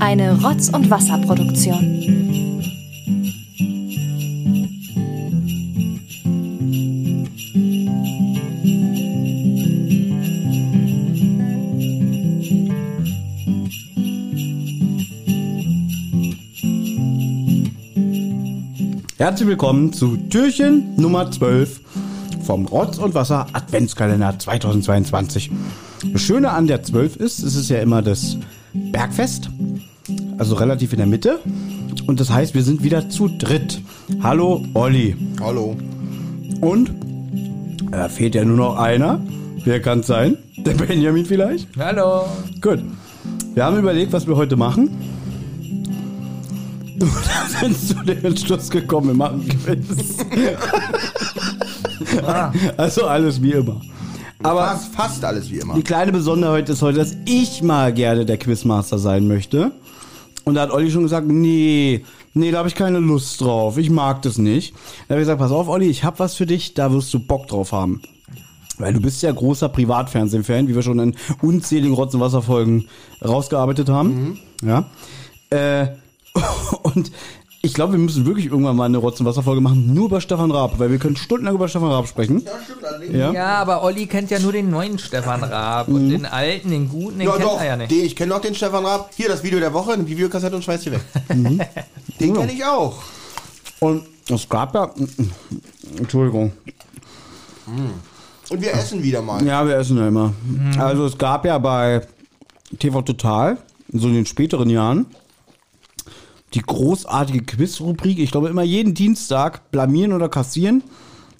Eine Rotz- und Wasserproduktion. Herzlich willkommen zu Türchen Nummer 12 vom Rotz und Wasser Adventskalender 2022. Das Schöne an der 12 ist, es ist ja immer das Bergfest, also relativ in der Mitte. Und das heißt, wir sind wieder zu dritt. Hallo Olli. Hallo. Und da fehlt ja nur noch einer. Wer kann es sein? Der Benjamin vielleicht? Hallo. Gut. Wir haben überlegt, was wir heute machen. Du da sind zu dem Entschluss gekommen, wir machen Quiz. Also alles wie immer. Aber Fast, fast alles wie immer. die kleine Besonderheit ist heute, dass ich mal gerne der Quizmaster sein möchte. Und da hat Olli schon gesagt, nee, nee, da habe ich keine Lust drauf. Ich mag das nicht. Da habe ich gesagt, pass auf, Olli, ich habe was für dich, da wirst du Bock drauf haben. Weil du bist ja großer Privatfernsehen-Fan, wie wir schon in unzähligen Rotz- und Wasserfolgen rausgearbeitet haben. Ja. Äh, und ich glaube, wir müssen wirklich irgendwann mal eine Rotz- und Wasserfolge machen, nur über Stefan Raab, weil wir können stundenlang über Stefan Raab sprechen. Ja, stimmt allerdings. Ja. Ja, aber Olli kennt ja nur den neuen Stefan Raab und den alten, den guten, den Ja, kennt doch, er ja nicht. den, ich kenne noch den Stefan Raab. Hier, das Video der Woche, eine Videokassette und schmeiß die weg. Den kenne ich auch. Und es gab ja, Entschuldigung, Und wir essen wieder mal. Ja, wir essen ja immer. Also es gab ja bei TV Total, so in den späteren Jahren, die großartige Quiz-Rubrik, ich glaube immer jeden Dienstag blamieren oder kassieren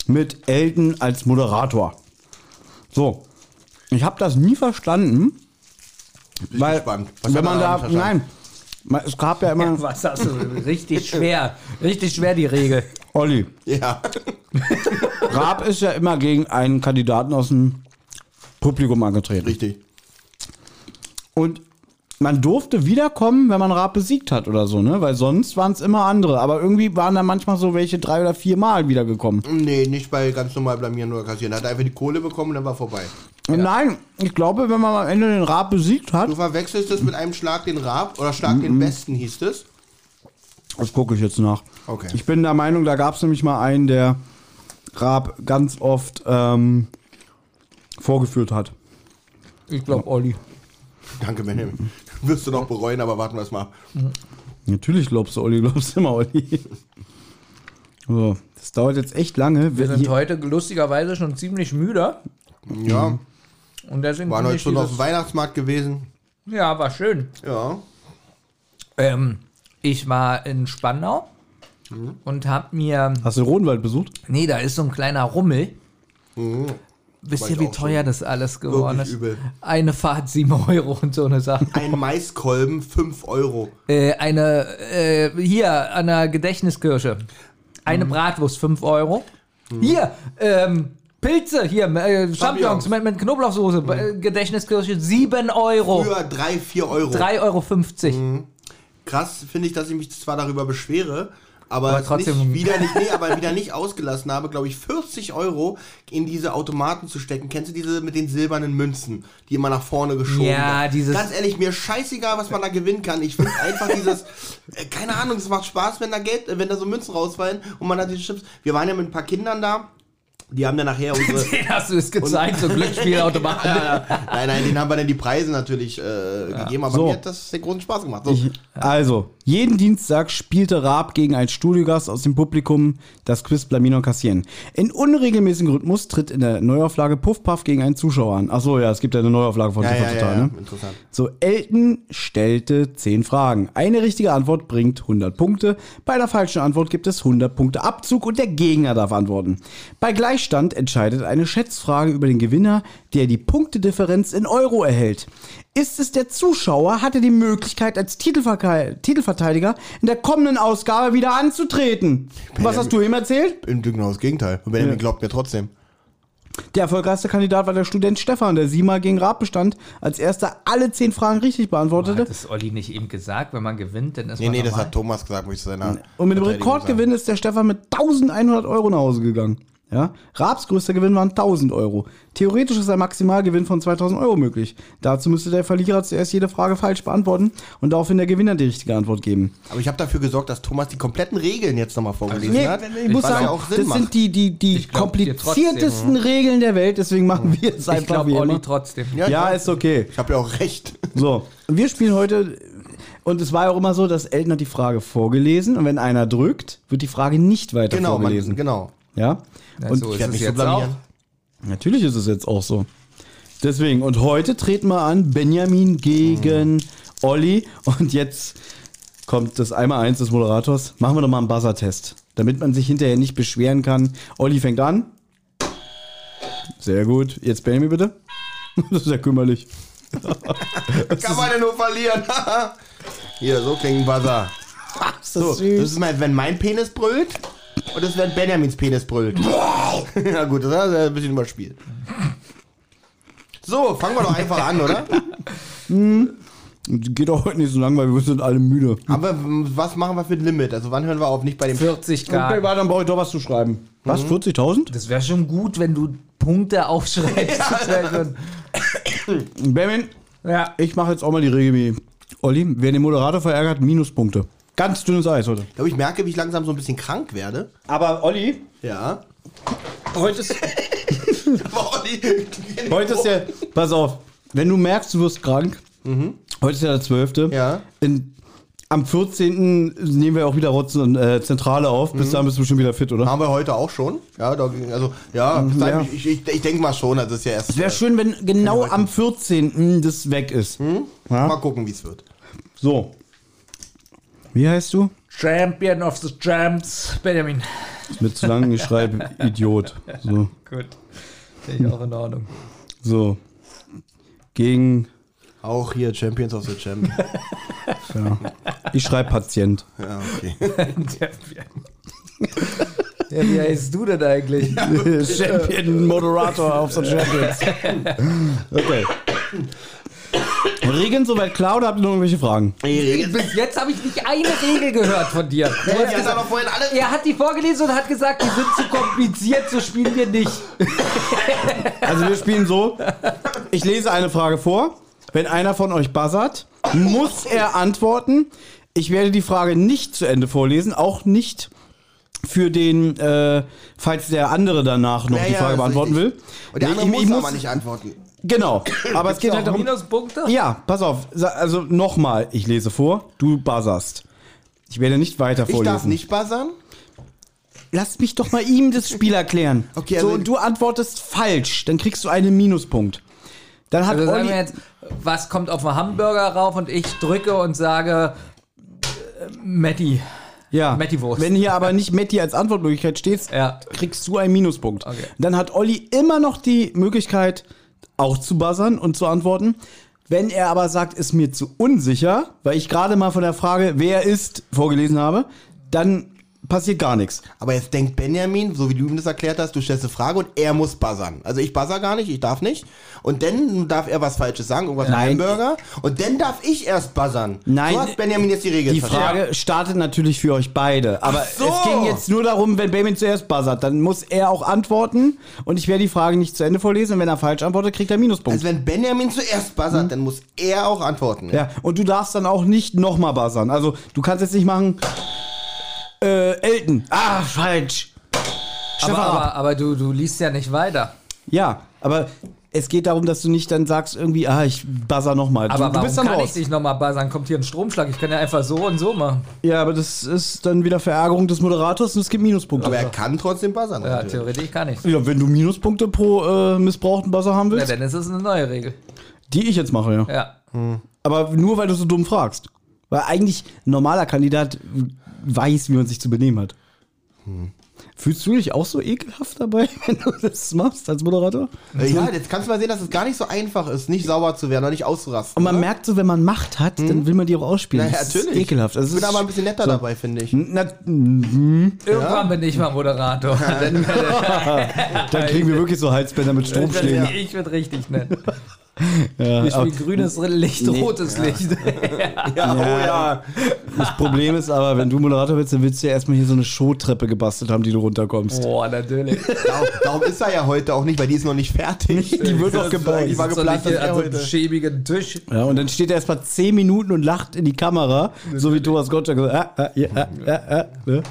mit Elton als Moderator. So, ich habe das nie verstanden, Bin weil gespannt. Was wenn hat man er da, nicht verstanden? nein, es gab ja immer, Was hast du? Richtig schwer. Richtig schwer die Regel. Olli, Ja. Raab ist ja immer gegen einen Kandidaten aus dem Publikum angetreten. Richtig. Und man durfte wiederkommen, wenn man Raab besiegt hat oder so, ne? Weil sonst waren es immer andere. Aber irgendwie waren da manchmal so welche drei oder vier Mal wiedergekommen. Nee, nicht bei ganz normal blamieren oder kassieren. Er hat einfach die Kohle bekommen und dann war vorbei. Und nein, ich glaube, wenn man am Ende den Raab besiegt hat, Du verwechselst es mit einem Schlag den Raab oder Schlag den Besten hieß es. das gucke ich jetzt nach. Okay. Ich bin der Meinung, da gab es nämlich mal einen, der Raab ganz oft ähm, vorgeführt hat. Ich glaube Olli. Danke, Benjamin. Wirst du noch bereuen, aber warten wir es mal. Natürlich glaubst du, Olli, glaubst du immer, Olli. So, das dauert jetzt echt lange. Wir sind Hier- heute lustigerweise schon ziemlich müde. Ja, Und deswegen waren heute schon auf dem Weihnachtsmarkt gewesen. Ja, war schön. Ja. Ähm, ich war in Spandau und hab mir. Hast du den Rodenwald besucht? Nee, da ist so ein kleiner Rummel. Wisst ihr, wie teuer das alles geworden ist? übel. Eine Fahrt 7 Euro und so eine Sache. Ein Maiskolben, 5 Euro. Äh, eine, äh, hier an der Gedächtniskirche. Eine Mhm. Bratwurst, 5 Euro. Hier, ähm, Pilze, hier, äh, Champignons. Mhm. mit, mit Knoblauchsoße, äh, Gedächtniskirche, 7 Euro. Früher 3, 4 Euro. 3,50 Euro. Mhm. Krass finde ich, dass ich mich zwar darüber beschwere, aber, Aber trotzdem- nicht, wieder nicht, nee, aber wieder nicht ausgelassen habe, glaube ich, 40 Euro in diese Automaten zu stecken. Kennst du diese mit den silbernen Münzen, die immer nach vorne geschoben Ja, werden? dieses- Ganz ehrlich, mir scheißegal, was man da gewinnen kann. Ich finde einfach dieses, äh, keine Ahnung, es macht Spaß, wenn da Geld, äh, wenn da so Münzen rausfallen und man hat diese Chips. Wir waren ja mit ein paar Kindern da. Die haben dann nachher unsere. Den hast du es gezeigt, so Glücksspielautomaten. nein, nein, denen haben wir dann die Preise natürlich äh, gegeben, aber So. mir hat das sehr großen Spaß gemacht. So. Ich, also, jeden Dienstag spielte Raab gegen einen Studiogast aus dem Publikum das Quiz Blamieren und Kassieren. In unregelmäßigem Rhythmus tritt in der Neuauflage Puff Puff gegen einen Zuschauer an. Achso, ja, es gibt ja eine Neuauflage von ja, TV ja, Total, ja, ne? interessant. So, Elton stellte 10 Fragen. Eine richtige Antwort bringt 100 Punkte. Bei einer falschen Antwort gibt es 100 Punkte Abzug und der Gegner darf antworten. Bei Gleichstand entscheidet eine Schätzfrage über den Gewinner, der die Punktedifferenz in Euro erhält. Ist es der Zuschauer, hat er die Möglichkeit, als Titelverteidiger in der kommenden Ausgabe wieder anzutreten. Was hast du ihm erzählt? Im genau das Gegenteil. Und Benjamin glaubt mir trotzdem. Der erfolgreichste Kandidat war der Student Stefan, der siebenmal gegen Raab bestand, als erster alle zehn Fragen richtig beantwortete. Hat das Olli nicht eben gesagt, wenn man gewinnt, dann ist Nee, man nee, das normal. hat Thomas gesagt, wo ich zu seiner Und mit dem Rekordgewinn ist der Stefan mit 1100 Euro nach Hause gegangen. Ja? Raabs größter Gewinn waren 1000 Euro. Theoretisch ist ein Maximalgewinn von 2000 Euro möglich. Dazu müsste der Verlierer zuerst jede Frage falsch beantworten und daraufhin der Gewinner die richtige Antwort geben. Aber ich habe dafür gesorgt, dass Thomas die kompletten Regeln jetzt nochmal vorgelesen Nee, hat. ich muss sagen, ja das macht. sind die, die, die Ich glaub kompliziertesten Regeln der Welt, deswegen machen wir es Ich einfach glaube, wie Olli immer. trotzdem. Ja, Ja, ist okay. Ich habe ja auch recht. So, wir spielen heute, und es war ja auch immer so, dass Elton hat die Frage vorgelesen und wenn einer drückt, wird die Frage nicht weiter Genau, man, vorgelesen. genau. Ja? Ja, Und so Ich werde es mich so jetzt blamieren. auch. natürlich ist es jetzt auch so. Deswegen, und heute treten wir an Benjamin gegen Olli und jetzt kommt das einmal eins des Moderators. Machen wir doch mal einen Buzzer-Test, damit man sich hinterher nicht beschweren kann. Olli fängt an. Sehr gut. Jetzt Benjamin bitte. Das ist ja kümmerlich. Kann man denn nur verlieren? Hier, so klingt ein Buzzer. Ist So, das ist mein, wenn mein Penis brüllt und das wenn Benjamins Penis brüllt. Na gut, das ist ein bisschen überspielt. So, fangen wir doch einfach an, oder? Geht auch heute nicht so lang, weil wir sind alle müde. Aber was machen wir für ein Limit? Also wann hören wir auf? Nicht bei dem 40 Okay, Grad. warte, dann brauche ich doch was zu schreiben. Was, 40.000? Das wäre schon gut, wenn du Punkte aufschreibst. Schon- Benjamin, ja. ich mache jetzt auch mal die Regel wie Olli. Wer den Moderator verärgert, Minuspunkte. Ganz dünnes Eis heute. Ich glaube, ich merke, wie ich langsam so ein bisschen krank werde. Aber Olli, Ja. heute ist, Aber Olli, heute ist der, pass auf, wenn du merkst, du wirst krank, heute ist ja der 12. Ja. In, am 14. nehmen wir auch wieder Rotz und äh, Zentrale auf. Bis dahin bist du schon wieder fit, oder? Haben wir heute auch schon. Ja, da, also, ja, bis dahin, ja. ich, ich, ich denke mal schon, also ist ja erst. Es wäre schön, wenn genau am 14. das weg ist. Mal gucken, wie es wird. So. Wie heißt du? Champion of the Champs, Benjamin. Ist mir zu lang, ich schreibe Idiot. So. Gut. Finde ich auch in Ordnung. So. Gegen. Auch hier Champions of the Champions. Ja. Ich schreibe Patient. ja, okay. Ja, wie heißt du denn eigentlich? Champion Moderator auf the Champions. Okay. Regeln soweit klar oder habt ihr noch irgendwelche Fragen? Bis jetzt habe ich nicht eine Regel gehört von dir. Du hast gesagt, aber vorhin alle. er hat die vorgelesen und hat gesagt, die sind zu kompliziert, so spielen wir nicht. Also wir spielen so. Ich lese eine Frage vor. Wenn einer von euch buzzert, muss er antworten. Ich werde die Frage nicht zu Ende vorlesen, auch nicht für den, äh, falls der andere danach noch Ja, die ja, Frage ist beantworten richtig. will. Und der Nee, andere ich- ich muss aber nicht antworten. Genau, aber es geht halt darum. Minuspunkte? Ja, pass auf. Also nochmal, ich lese vor, du buzzerst. Ich werde nicht weiter Ich vorlesen. darf nicht buzzern. Lass mich doch mal ihm das Spiel erklären. Okay, so, also- und du antwortest falsch, dann kriegst du einen Minuspunkt. Dann hat Also Olli, jetzt, was kommt auf einen Hamburger rauf und ich drücke und sage äh, Matti. ja, Metti-Wurst. wenn hier aber nicht Metti als Antwortmöglichkeit steht, Ja. kriegst du einen Minuspunkt. Okay. Dann hat Olli immer noch die Möglichkeit, auch zu buzzern und zu antworten. Wenn er aber sagt, ist mir zu unsicher, weil ich gerade mal von der Frage, wer ist, vorgelesen habe, dann passiert gar nichts. Aber jetzt denkt Benjamin, so wie du ihm das erklärt hast, du stellst eine Frage und er muss buzzern. Also ich buzzer gar nicht, ich darf nicht. Und dann darf er was Falsches sagen, irgendwas mit Nein. Hamburger. Und dann darf ich erst buzzern. Nein. So hat Benjamin jetzt die Regel Die verstanden. Frage startet natürlich für euch beide. Aber so. es ging jetzt nur darum, wenn Benjamin zuerst buzzert, dann muss er auch antworten und ich werde die Frage nicht zu Ende vorlesen. Und wenn er falsch antwortet, kriegt er Minuspunkt. Also wenn Benjamin zuerst buzzert, dann muss er auch antworten. ja, und du darfst dann auch nicht nochmal buzzern. Also du kannst jetzt nicht machen, äh, Elton. Ah, falsch. Aber, aber, aber du, du liest ja nicht weiter. Ja, aber es geht darum, dass du nicht dann sagst irgendwie, ah, ich buzzer nochmal. Aber du, du warum bist dann kann raus. ich dich nochmal buzzern? Kommt hier ein Stromschlag? Ich kann ja einfach so und so machen. Ja, aber das ist dann wieder Verärgerung des Moderators und es gibt Minuspunkte. Aber er kann trotzdem buzzern. Ja, natürlich. theoretisch kann ich. ja, wenn du Minuspunkte pro äh, missbrauchten Buzzer haben Ja, willst, dann ist es eine neue Regel. die ich jetzt mache, ja. Ja. Aber nur, weil du so dumm fragst. Weil eigentlich ein normaler Kandidat weiß, wie man sich zu benehmen hat. Fühlst du dich auch so ekelhaft dabei, wenn du das machst als Moderator? Äh, Ja, jetzt kannst du mal sehen, dass es gar nicht so einfach ist, nicht sauber zu werden oder nicht auszurasten. Und man oder? merkt so, wenn man Macht hat, dann will man die auch ausspielen. Hm? Na ja, Das natürlich. Ist ekelhaft. Also ich es bin aber ein bisschen netter so. dabei, finde ich. Na, mhm. Irgendwann bin ich mal Moderator. dann kriegen wir wirklich so Halsbänder mit Stromschlägen. ich würde richtig nennen. Ja, Wir aber spielen grünes Licht, Nee. rotes Licht. Ja, oh ja. das Problem ist aber, wenn du Moderator willst, dann willst du ja erstmal hier so eine Showtreppe gebastelt haben, die du runterkommst. Boah, natürlich. Darum, darum ist er ja heute auch nicht, weil die ist noch nicht fertig. Die wird noch gebaut. Die war So geplant, er an so einem schäbigen Tisch. Ja, und dann steht er erst mal 10 Minuten und lacht in die Kamera, so wie Thomas Gottschalk. so, Ah, ah, ja, ah, ah, ah, ne?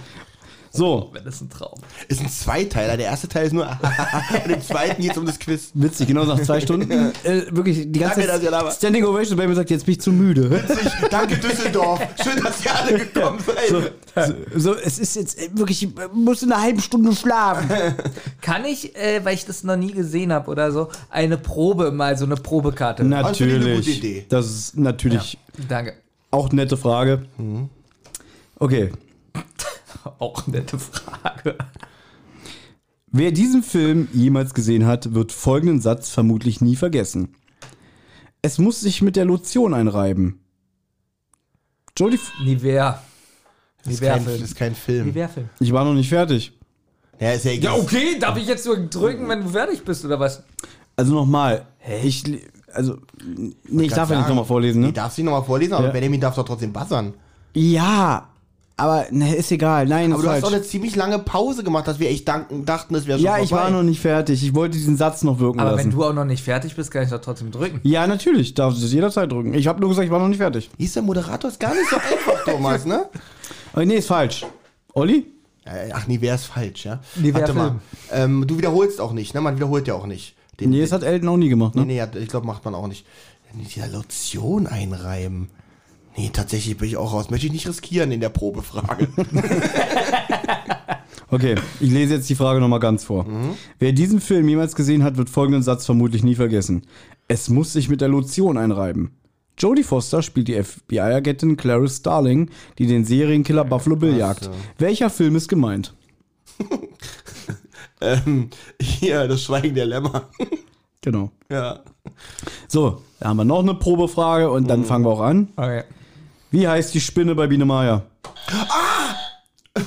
So, Wenn das ein Traum. Ist ein Zweiteiler. Der erste Teil ist nur. und im zweiten geht es um das Quiz. witzig, genau nach zwei Stunden. Äh, wirklich, die ganze Danke, Zeit. Standing Ovation bei mir sagt, jetzt bin ich zu müde. Danke, Düsseldorf. Schön, dass ihr alle gekommen seid. So, so, es ist jetzt äh, wirklich, ich muss in einer halben Stunde schlafen. Kann ich, äh, weil ich das noch nie gesehen habe oder so, eine Probe, mal so eine Probekarte? Das finde ich eine gute Natürlich. Idee. Das ist natürlich Danke. auch eine nette Frage. Okay. Auch nette Frage. Wer diesen Film jemals gesehen hat, wird folgenden Satz vermutlich nie vergessen. Es muss sich mit der Lotion einreiben. Jodie, Nivea. Das ist, kein, das ist kein Film. Nivea-Film. ich war noch nicht fertig. Ja, ist ja Ja, egal. okay, darf ich jetzt nur drücken, wenn du fertig bist, oder was? Also nochmal. Ich, also, nee, ich darf ja nicht nochmal vorlesen, Nee, ne? darfst du nicht nochmal vorlesen, aber Ja. Benjamin darf doch trotzdem buzzern. Ja, aber ne, ist egal. Nein, Aber ist du hast falsch. doch eine ziemlich lange Pause gemacht, dass wir echt danken, dachten, es wäre schon Ja, ich vorbei. war noch nicht fertig. Ich wollte diesen Satz noch wirken Aber lassen. wenn du auch noch nicht fertig bist, kann ich doch trotzdem drücken. ja, natürlich. Darfst du es jederzeit drücken. Ich habe nur gesagt, ich war noch nicht fertig. Hieß der Moderator ist gar nicht so einfach, Thomas, ne? Aber nee, ist falsch. Olli? Äh, Ach nee, wer ist falsch, ja? Nee, Warte mal. Ähm, du wiederholst auch nicht, ne? Man wiederholt ja auch nicht. Den, Nee, das hat Elton auch nie gemacht, nee, ne? nee, hat- ich glaube, macht man auch nicht. Die Lotion einreiben. Nee, tatsächlich bin ich auch raus. Möchte ich nicht riskieren in der Probefrage. Okay, ich lese jetzt die Frage nochmal ganz vor. Wer diesen Film jemals gesehen hat, wird folgenden Satz vermutlich nie vergessen. Es muss sich mit der Lotion einreiben. Jodie Foster spielt die FBI-Agentin Clarice Starling, die den Serienkiller Buffalo Bill jagt. Welcher Film ist gemeint? ähm, hier, das Schweigen der Lämmer. Genau. ja. So, da haben wir noch eine Probefrage und dann fangen wir auch an. Okay. Wie heißt die Spinne bei Biene Meier?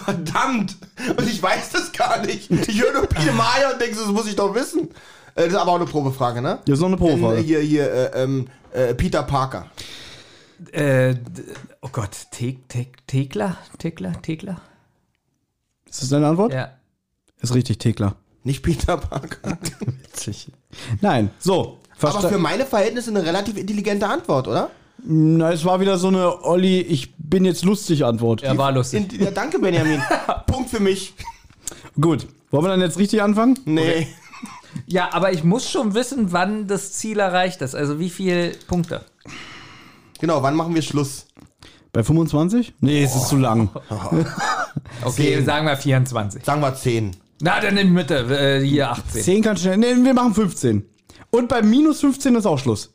Verdammt! Und ich weiß das gar nicht. Ich höre nur Pine Maya und denke, das muss ich doch wissen. Äh, das ist aber auch eine Probefrage, ne? Das ist noch eine Probefrage. Äh, hier, hier, äh, ähm, äh, Peter Parker. Äh, oh Gott, Te Te Tekla? Tekla? Tekla? Ist das deine Antwort? Ja. Ist richtig, Tekla. Nicht Peter Parker. Witzig. Nein, so. aber für meine Verhältnisse eine relativ intelligente Antwort, oder? Na, es war wieder so eine Olli, ich bin jetzt lustig Antwort. Ja, war lustig. In, ja, danke, Benjamin. Punkt für mich. Gut. Wollen wir dann jetzt richtig anfangen? Nee. Ja, aber ich muss schon wissen, wann das Ziel erreicht ist. Also wie viele Punkte? Genau, wann machen wir Schluss? Bei 25? Nee, es ist zu lang. Okay, Zehn. sagen wir 24. Sagen wir 10. Na, dann in Mitte, äh, hier 18. 10 kann schnell. Nee, wir machen 15. Und bei minus 15 ist auch Schluss.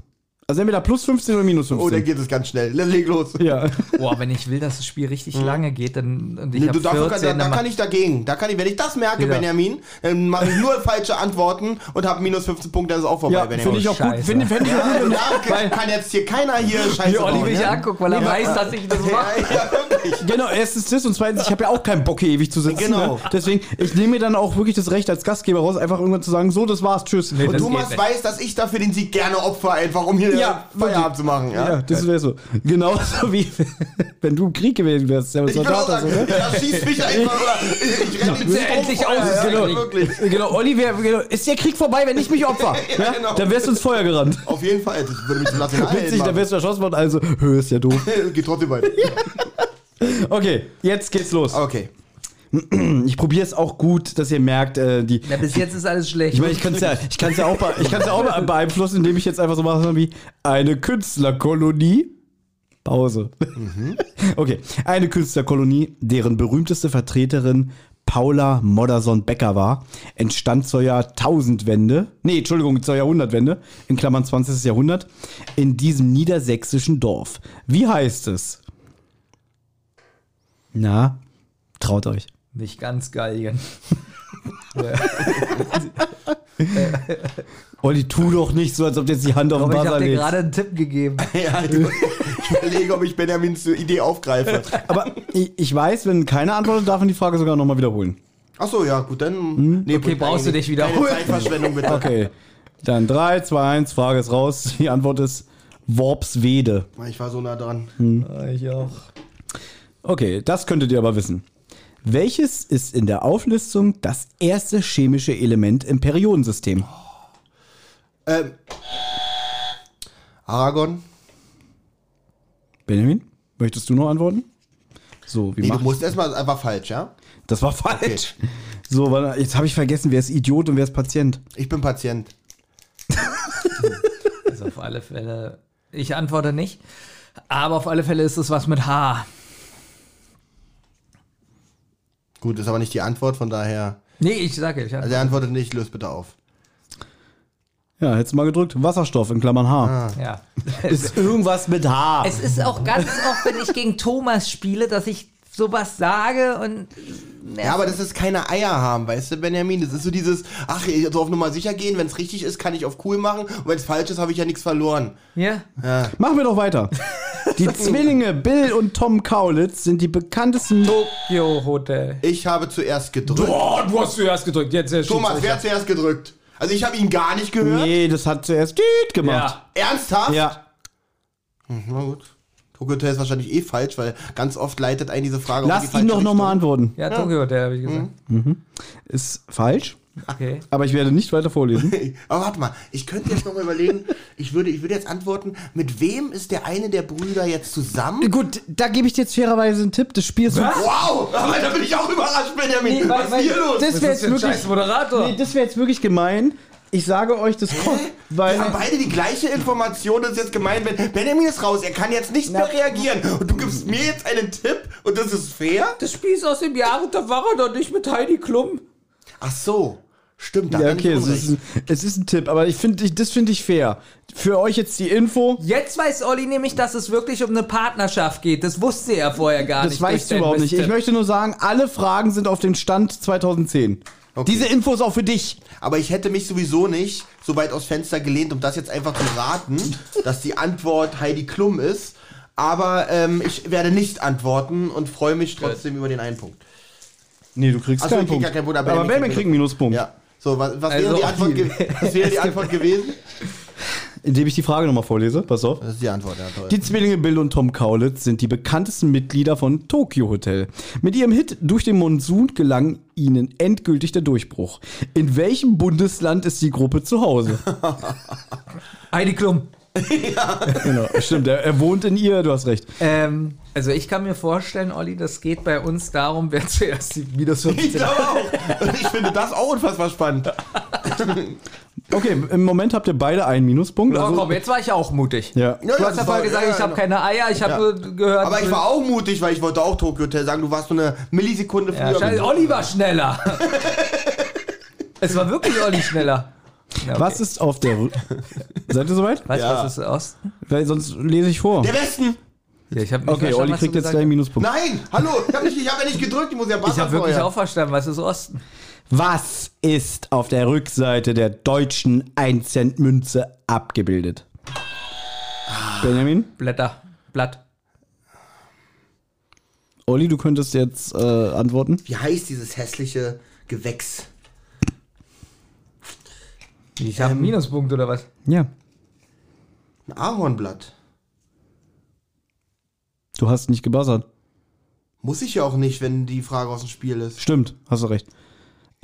Also entweder plus 15 oder minus 15. Oh, dann geht es ganz schnell. Leg los. ja. Boah, wenn ich will, dass das Spiel richtig lange geht, dann und ich Nee, du darfst, 14, da, da dann kann ich dagegen. Da kann ich, wenn ich das merke, Ja. Benjamin, dann mache ich nur falsche Antworten und habe minus 15 Punkte, dann ist auch vorbei, Ja, Benjamin. finde ich auch gut. Finde find ich auch gut. Ja, kann jetzt hier keiner hier Scheiße wie Olli mich ja? anguckt, weil er weiß, dass ich das Ja, mache. ja, wirklich. Genau, erstens das und zweitens, ich habe ja auch keinen Bock hier ewig zu sitzen. Genau. Ne? Deswegen, ich nehme mir dann auch wirklich das Recht als Gastgeber raus, einfach irgendwann zu sagen, so, das war's, tschüss. Nee, Und Thomas weiß, dass ich dafür den Sieg gerne opfer, einfach um hier Ja, Feierabend zu machen. Ja? Ja, das wäre so. Genauso wie wenn du im Krieg gewesen wärst. Der Ich Soldat sagen, oder so, ne? ja, schieß mich einfach oder ich renne ins Ja, endlich aus, ja, genau. wirklich. Genau, Olli, wär, genau, ist der Krieg vorbei, wenn ich mich opfer? Ja, genau. Dann wärst du ins Feuer gerannt. Auf jeden Fall, das würde mich zum Nationalhelden Witzig, dann wärst du erschossen worden, also, hö, ist ja doof. Geht trotzdem weiter. Okay, jetzt geht's los. Okay. Ich probiere es auch gut, dass ihr merkt, äh, die. Ja, bis jetzt ist alles schlecht. Ich meine, ich kann es ja, ich kann's ja auch, ich kann's ja auch be- beeinflussen, indem ich jetzt einfach so mache wie eine Künstlerkolonie. Pause. Okay, eine Künstlerkolonie, deren berühmteste Vertreterin Paula Modersohn-Becker war, entstand zur Jahrtausendwende, nee, Entschuldigung, zur Jahrhundertwende, in Klammern 20. Jahrhundert, in diesem niedersächsischen Dorf. Wie heißt es? Na, traut euch. Nicht ganz Gallien. Olli, tu doch nicht so, als ob du jetzt die Hand auf den Aber ich Buzzer habe dir legst. gerade einen Tipp gegeben. Ja, ich überlege, ob ich Benjamins Idee aufgreife. Aber ich, ich weiß, wenn keiner antwortet, darf man die Frage sogar nochmal wiederholen. Achso, ja, gut, dann. Nee, Okay, brauchst du dich wiederholen? Keine Zeitverschwendung, bitte. Okay. Dann 3, 2, 1, Frage ist raus. Die Antwort ist Worpswede. Ich war so nah dran. Ich auch. Okay, das könntet ihr aber wissen. Welches ist in der Auflistung das erste chemische Element im Periodensystem? Ähm, Aragon? Benjamin, möchtest du noch antworten? So, wie Nee, du musst erstmal einfach falsch, ja? Das war falsch. So, warte, jetzt habe ich vergessen, wer ist Idiot und wer ist Patient. Ich bin Patient. Also auf alle Fälle. Ich antworte nicht. Aber auf alle Fälle ist es was mit H. Gut, ist aber nicht die Antwort, von daher. Nee, ich sage, ich Also er antwortet nicht, löst bitte auf. Ja, hättest du mal gedrückt. Wasserstoff in Klammern H. Ja. Ist irgendwas mit H. Es ist auch ganz oft, wenn ich gegen Thomas spiele, dass ich sowas sage und. Ja, aber das ist keine Eier haben, weißt du, Benjamin? Das ist so dieses, ach, ich so auf Nummer sicher gehen, wenn es richtig ist, kann ich auf cool machen und wenn es falsch ist, habe ich ja nichts verloren. Ja. Machen wir doch weiter. Die Zwillinge Bill und Tom Kaulitz sind die bekanntesten. Tokyo Hotel. Ich habe zuerst gedrückt. Boah, du hast zuerst gedrückt. Jetzt der Thomas, wer hat zuerst gedrückt? Also ich habe ihn gar nicht gehört. Nee, das hat zuerst gemacht. Ja. Ernsthaft? Ja. Na gut. Tokyo Hotel ist wahrscheinlich eh falsch, weil ganz oft leitet einen diese Frage Lass die ihn doch nochmal antworten. Ja, Tokyo Hotel, habe ich gesagt. Ist falsch, Okay. aber ich werde nicht weiter vorlesen. Aber warte mal, ich könnte jetzt noch mal überlegen, ich würde, ich würde jetzt antworten, mit wem ist der eine der Brüder jetzt zusammen? Gut, da gebe ich dir jetzt fairerweise einen Tipp. Das Spiel ist so. Wow, aber da bin ich auch überrascht, Benjamin. Nee, Was ist hier los? Das wäre jetzt wirklich. Moderator. Nee, das wäre jetzt wirklich gemein. Ich sage euch, das kommt, weil. Wir haben beide die gleiche Information, das ist jetzt gemein, wenn Benjamin ist raus, er kann jetzt nicht mehr reagieren und du gibst mir jetzt einen Tipp und das ist fair? Das Spiel ist aus dem Jahr und da war er doch nicht mit Heidi Klum. Ach so, stimmt, da Ja, okay, es ist, ein, es ist ein Tipp, aber ich finde, das finde ich fair. Für euch jetzt die Info. Jetzt weiß Olli nämlich, dass es wirklich um eine Partnerschaft geht. Das wusste er vorher gar Das nicht. weißt durch du überhaupt nicht. Ich möchte nur sagen, alle Fragen sind auf den Stand 2010. Okay. Diese Info ist auch für dich. Aber ich hätte mich sowieso nicht so weit aus Fenster gelehnt, um das jetzt einfach zu raten, dass die Antwort Heidi Klum ist. Aber ähm, ich werde nicht antworten und freue mich trotzdem über den einen Punkt. Nee, du kriegst Ach so, keinen Punkt. gar keinen Punkt, aber aber Benjamin kriegt einen Minuspunkt. Ja. So, was, was Also wäre die Antwort, ge was wäre die Antwort gewesen? Indem ich die Frage nochmal vorlese. Pass auf. Das ist die Antwort, ja toll. Die Zwillinge Bill und Tom Kaulitz sind die bekanntesten Mitglieder von Tokyo Hotel. Mit ihrem Hit Durch den Monsun gelang ihnen endgültig der Durchbruch. In welchem Bundesland ist die Gruppe zu Hause? Heidi Klum. genau, stimmt, er, er wohnt in ihr, du hast recht. Ähm, also ich kann mir vorstellen, Olli, das geht bei uns darum, wer zuerst die minus ich 15 glaube auch. Ich finde das auch unfassbar spannend. Okay, im Moment habt ihr beide einen Minuspunkt. Oh, Also, komm, jetzt war ich auch mutig. ja. Ja, Du ja, hast ja vorher gesagt, ja, ich habe genau. keine Eier, ich habe Ja. nur gehört. Aber ich war auch mutig, weil ich wollte auch Tokyo Hotel sagen. Du warst so eine Millisekunde ja, früher. scheiße, Olli war schneller. es war wirklich Olli schneller. Ja, okay. Was ist auf der Seid ihr soweit? Weißt du, Ja. was ist Osten? Weil sonst lese ich vor. Der Westen! Ja, ich hab nicht Okay, Olli kriegt jetzt gleich einen. Minuspunkt. Nein, hallo, ich habe hab ja nicht gedrückt, ich muss ja Ich Wasser habe wirklich auch verstanden, was ist Osten? Was ist auf der Rückseite der deutschen 1-Cent-Münze abgebildet? Benjamin? Blätter, Blatt. Olli, du könntest jetzt äh, antworten. Wie heißt dieses hässliche Gewächs? Ich habe einen Minuspunkt oder was? Ja. Ein Ahornblatt. Du hast nicht gebuzzert. Muss ich ja auch nicht, wenn die Frage aus dem Spiel ist. Stimmt, hast du recht.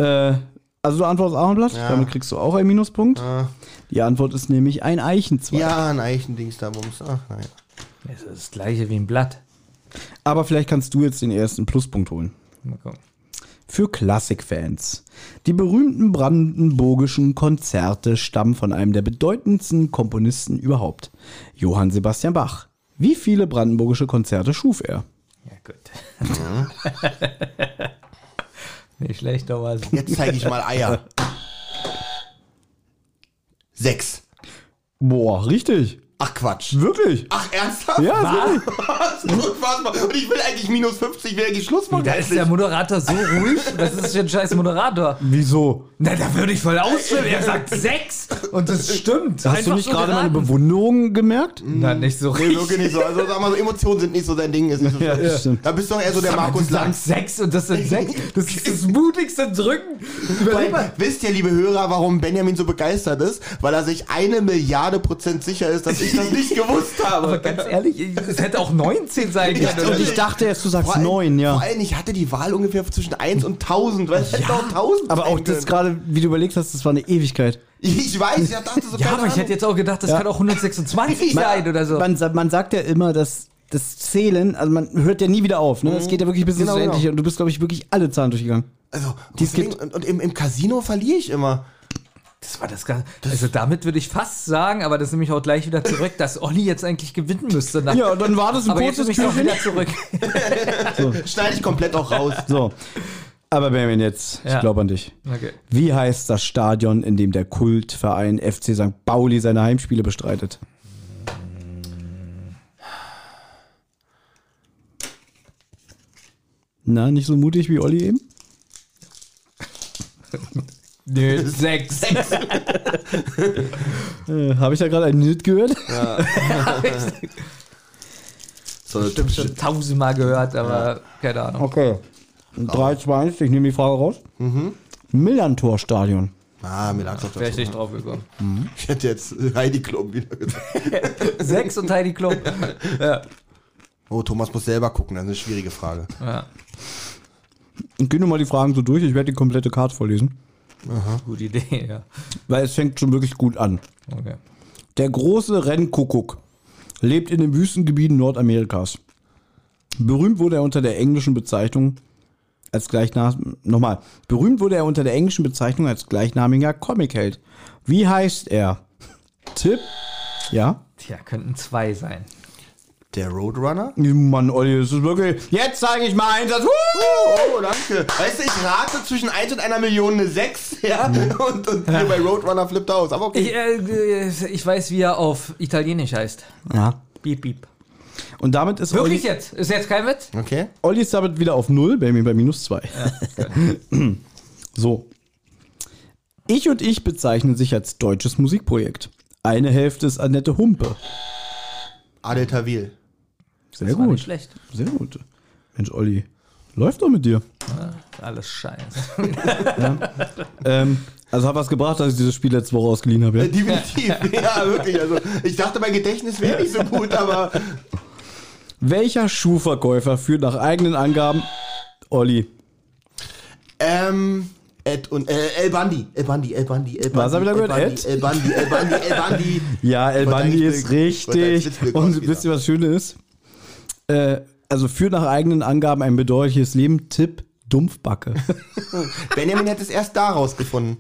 Äh, also du antwortest Ahornblatt, Ja. damit kriegst du auch einen Minuspunkt. Ah. Die Antwort ist nämlich ein Eichenzweig. Ja, ein Eichendings da, Bums. Ach, naja. Das ist das gleiche wie ein Blatt. Aber vielleicht kannst du jetzt den ersten Pluspunkt holen. Mal gucken. Für Klassikfans. Die berühmten brandenburgischen Konzerte stammen von einem der bedeutendsten Komponisten überhaupt, Johann Sebastian Bach. Wie viele brandenburgische Konzerte schuf er? Ja, gut. Nicht schlecht, Thomas. Jetzt zeige ich mal Eier. Sechs. Boah, richtig. Ach Quatsch. Wirklich? Ach ernsthaft? Ja, ist unfassbar. Und ich will eigentlich minus 50 wäre die Schluss machen. Da ist der Moderator so ruhig. Was ist das für ein scheiß Moderator? Wieso? Na, da würde ich voll ausflippen. Er sagt sechs. Und das stimmt. Hast du nicht gerade meine Bewunderung gemerkt? Na, nicht so Nee, richtig. wirklich nicht so. Also sag mal so, Emotionen sind nicht so dein Ding. Ist nicht so Ja, schlimm. stimmt. Da bist du doch eher so der Markus du Lanz. sagst sechs und das sind sechs. Das ist das mutigste Drücken. Weil, wisst ihr, liebe Hörer, warum Benjamin so begeistert ist? Weil er sich eine Milliarde Prozent sicher ist, dass ich das nicht gewusst Aber habe. ganz ehrlich, es hätte auch 19 sein können. Ja, oder? Und ich dachte erst, du sagst Vor allem- neun, ja. Vor allem, ich hatte die Wahl ungefähr zwischen 1 und 1000. Weil es hätte auch 1000 Aber auch das gerade, wie du überlegt hast, das war eine Ewigkeit. Ich weiß, ich dachte so, Ja, aber ich Ahnung. hätte jetzt auch gedacht, das kann auch 126 sein oder so. Man, man sagt ja immer, dass das Zählen, also man hört ja nie wieder auf, ne? Es geht ja wirklich bis Genau, ins Unendliche genau. und du bist, glaube ich, wirklich alle Zahlen durchgegangen. Also, deswegen, gibt- und, und im, im Casino verliere ich immer. Das war das Ganze. Also damit würde ich fast sagen, aber das nehme ich auch gleich wieder zurück, dass Olli jetzt eigentlich gewinnen müsste. Nach Ja, und dann war das ein aber jetzt kurzes nehme ich auch wieder zurück. Schneide ich komplett auch raus. So. Aber Benjamin, jetzt, ich Ja. glaube an dich. Okay. Wie heißt das Stadion, in dem der Kultverein FC St. Pauli seine Heimspiele bestreitet? Na, nicht so mutig wie Olli eben? Nö, sechs. Äh, Habe ich da gerade einen Nit gehört? So, Stimmt schon tausendmal gehört, aber keine Ahnung. Okay. 3, 2, 1, ich nehme die Frage raus. Mhm. Millantor-Stadion. Ah, doch Wäre ich nicht drauf gekommen. Ich hätte jetzt Heidi Klum wieder gesagt. Sechs und Heidi Klum. Ja. Oh, Thomas muss selber gucken, das ist eine schwierige Frage. ja. Ich gehe nur mal die Fragen so durch, ich werde die komplette Karte vorlesen. Gute Idee, ja. Weil es fängt schon wirklich gut an. Okay. Der große Rennkuckuck lebt in den Wüstengebieten Nordamerikas. Berühmt wurde er unter der englischen Bezeichnung als gleichnam nochmal. Berühmt wurde er unter der englischen Bezeichnung als gleichnamiger Comicheld. Wie heißt er? Tipp? Ja? Tja, könnten zwei sein. Der Roadrunner? Mann, Olli, das ist wirklich. Jetzt zeige ich mal Einsatz. Woo! Oh, danke. Weißt du, ich rate zwischen 1 und einer Million eine 6, ja? Und, und hier bei Roadrunner flippt er aus. Aber okay. Ich, äh, ich weiß, wie er auf Italienisch heißt. Ja. Piep, piep. Und damit ist Wirklich Olli, jetzt? Ist jetzt kein Witz? Okay. Olli ist damit wieder auf Null, Benjamin bei minus zwei. so. Ich und ich bezeichnen sich als deutsches Musikprojekt. Eine Hälfte ist Annette Humpe. Adel Tawil. Sehr Das war gut. nicht schlecht. Sehr gut. Mensch, Olli, läuft doch mit dir. Alles scheiße. Ähm, also hat was gebracht, dass ich dieses Spiel letzte Woche ausgeliehen habe. Ja? Äh, definitiv. ja, wirklich. Also, ich dachte, mein Gedächtnis wäre nicht so gut, aber. Welcher Schuhverkäufer führt nach eigenen Angaben Olli? Ähm. Ed und, äh, El Bandi, El Bandi, El Bandi, El Bandi. Was hab ich da gehört? Ed? El Bandi, El Bandi, El Bandi. Ja, El Bandi ist richtig. Und wisst ihr, was Schöne ist? Äh, also führt nach eigenen Angaben ein bedauerliches Leben. Tipp, Dumpfbacke. Benjamin hätte es erst daraus gefunden.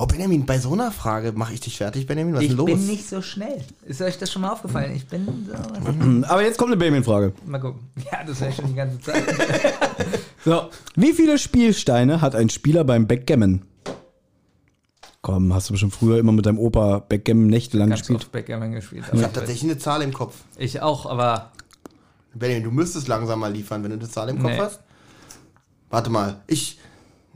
Oh, Benjamin, bei so einer Frage mache ich dich fertig, Benjamin. Was ist Ich denn los? bin nicht so schnell. Ist euch das schon mal aufgefallen? Ich bin so. Aber jetzt kommt eine Benjamin-Frage. Mal gucken. Ja, das wäre schon die ganze Zeit. So. Wie viele Spielsteine hat ein Spieler beim Backgammon? Komm, hast du bestimmt früher immer mit deinem Opa Backgammon nächtelang Ganz gespielt. oft Backgammon gespielt. ich habe tatsächlich eine Zahl im Kopf. ich auch, aber Benjamin, du müsstest langsam mal liefern, wenn du eine Zahl im Kopf Nee. hast. Warte mal, ich.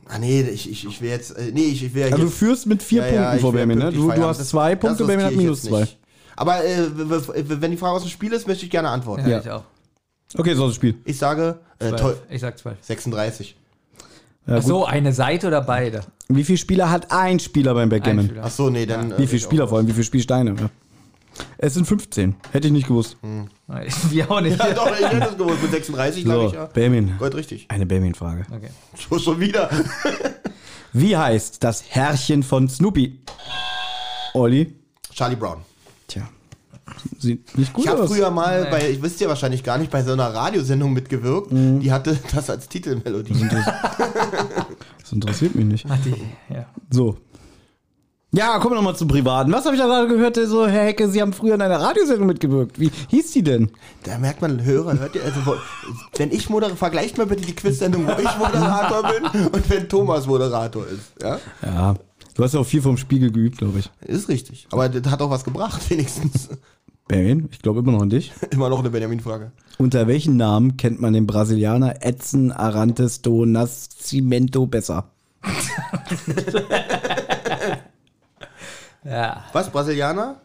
Ah nee, ich, ich, ich will jetzt. äh, Nee, ich, ich will ja Also du jetzt- führst mit vier Ja, ja, Punkten ich vor Benjamin, ne? Du, du hast zwei Punkte, Benjamin hat minus zwei. nicht. Aber äh, wenn die Frage aus dem Spiel ist, möchte ich gerne antworten. ja, Ja. ich auch. Okay, so das Spiel. Ich sage äh, Ich sag zwölf. 36. Ja, Ach so, eine Seite oder beide? Wie viele Spieler hat ein Spieler beim Backgammon? Ach so, nee, dann. äh, Wie viele ich Spieler vor allem? Wie viele Spielsteine? Ja. Es sind 15. Hätte ich nicht gewusst. Wir auch nicht. Ja, doch, ich hätte es gewusst. Mit 36 sage So, ich ja. Benjamin. Gold richtig. Eine Benjamin-Frage. Okay. Schon, schon wieder. Wie heißt das Herrchen von Snoopy? Olli? Charlie Brown. Tja. Sieht nicht gut Ich habe früher mal bei, ich wisst ja wahrscheinlich gar nicht, bei so einer Radiosendung mitgewirkt. Mhm. Die hatte das als Titelmelodie. Das interessiert mich nicht. Hat die, ja. So. Ja, kommen wir nochmal zum Privaten. Was habe ich da gerade gehört? So, Herr Hecke, Sie haben früher in einer Radiosendung mitgewirkt. Wie hieß die denn? Da merkt man, Hörer, hört ihr, also, wenn ich moderiere, vergleicht mal bitte die Quiz-Sendung, wo ich Moderator bin und wenn Thomas Moderator ist. Ja? Ja. Du hast ja auch viel vom Spiegel geübt, glaube ich. Ist richtig. Aber das hat auch was gebracht, wenigstens. Benjamin, ich glaube immer noch an dich. Immer noch eine Benjamin-Frage. Unter welchen Namen kennt man den Brasilianer Edson Arantes do Nascimento besser? Ja. Was, Brasilianer?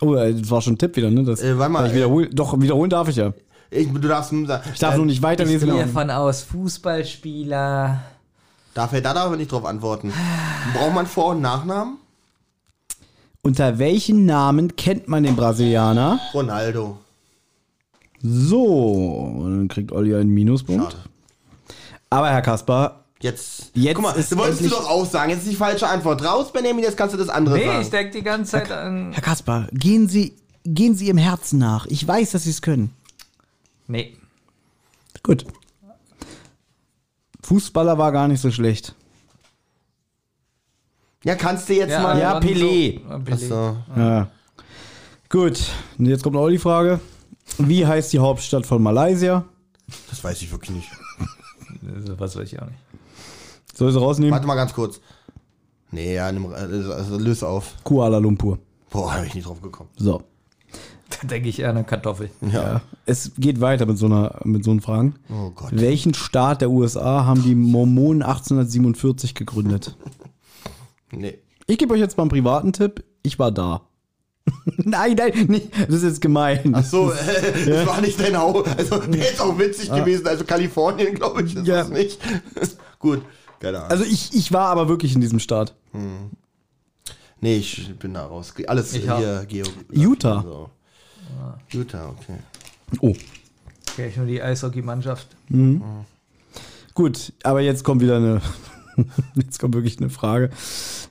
Oh, äh, das war schon ein Tipp wieder, ne? Das, Äh, warte mal, ich wiederhol, doch, wiederholen darf ich ja. Ich, du darfst. Ich darf nur nicht Ich weiterlesen. gehe aber- davon aus, Fußballspieler. Darf er da darf er nicht drauf antworten. Braucht man Vor- und Nachnamen? Unter welchen Namen kennt man den Brasilianer? Ronaldo. So, und dann kriegt Olli einen Minuspunkt. Schade. Aber Herr Kaspar, Jetzt. Jetzt Guck mal, ist du wolltest du doch auch sagen. Jetzt ist die falsche Antwort. Raus, Benjamin, jetzt kannst du das andere Nee, sagen. ich denke die ganze Zeit an. Herr Kaspar, gehen Sie, gehen Sie Ihrem Herzen nach. Ich weiß, dass Sie es können. Nee. Gut. Fußballer war gar nicht so schlecht. ja, kannst du jetzt mal. Ja. Pelé. Pelé. Achso. Ja. Gut, und jetzt kommt noch die Frage. Wie heißt die Hauptstadt von Malaysia? Das weiß ich wirklich nicht. Also, was weiß ich auch nicht. Soll ich sie rausnehmen? Warte mal ganz kurz. Nee, ja, nimm, also löse auf. Kuala Lumpur. Boah, habe ich nicht drauf gekommen. So. Da denke ich eher an eine Kartoffel. Ja. Es geht weiter mit so, einer, mit so einen Fragen. Oh Gott. Welchen Staat der USA haben die Mormonen 1847 gegründet? Nee. Ich gebe euch jetzt mal einen privaten Tipp. Ich war da. nein, nein, nicht. Das ist jetzt gemein. Ach so, äh, das war nicht dein Hau. Also, wäre jetzt auch witzig gewesen. Also, Kalifornien, glaube ich, ist Ja. das nicht. Gut. Keine Ahnung. Also ich, ich war aber wirklich in diesem Staat. nee, ich bin da raus. Alles Ich hier, Geo. Utah. So. Utah, okay. Oh. Kenn ich nur die Eishockey-Mannschaft. Gut, aber jetzt kommt wieder eine. Jetzt kommt wirklich eine Frage.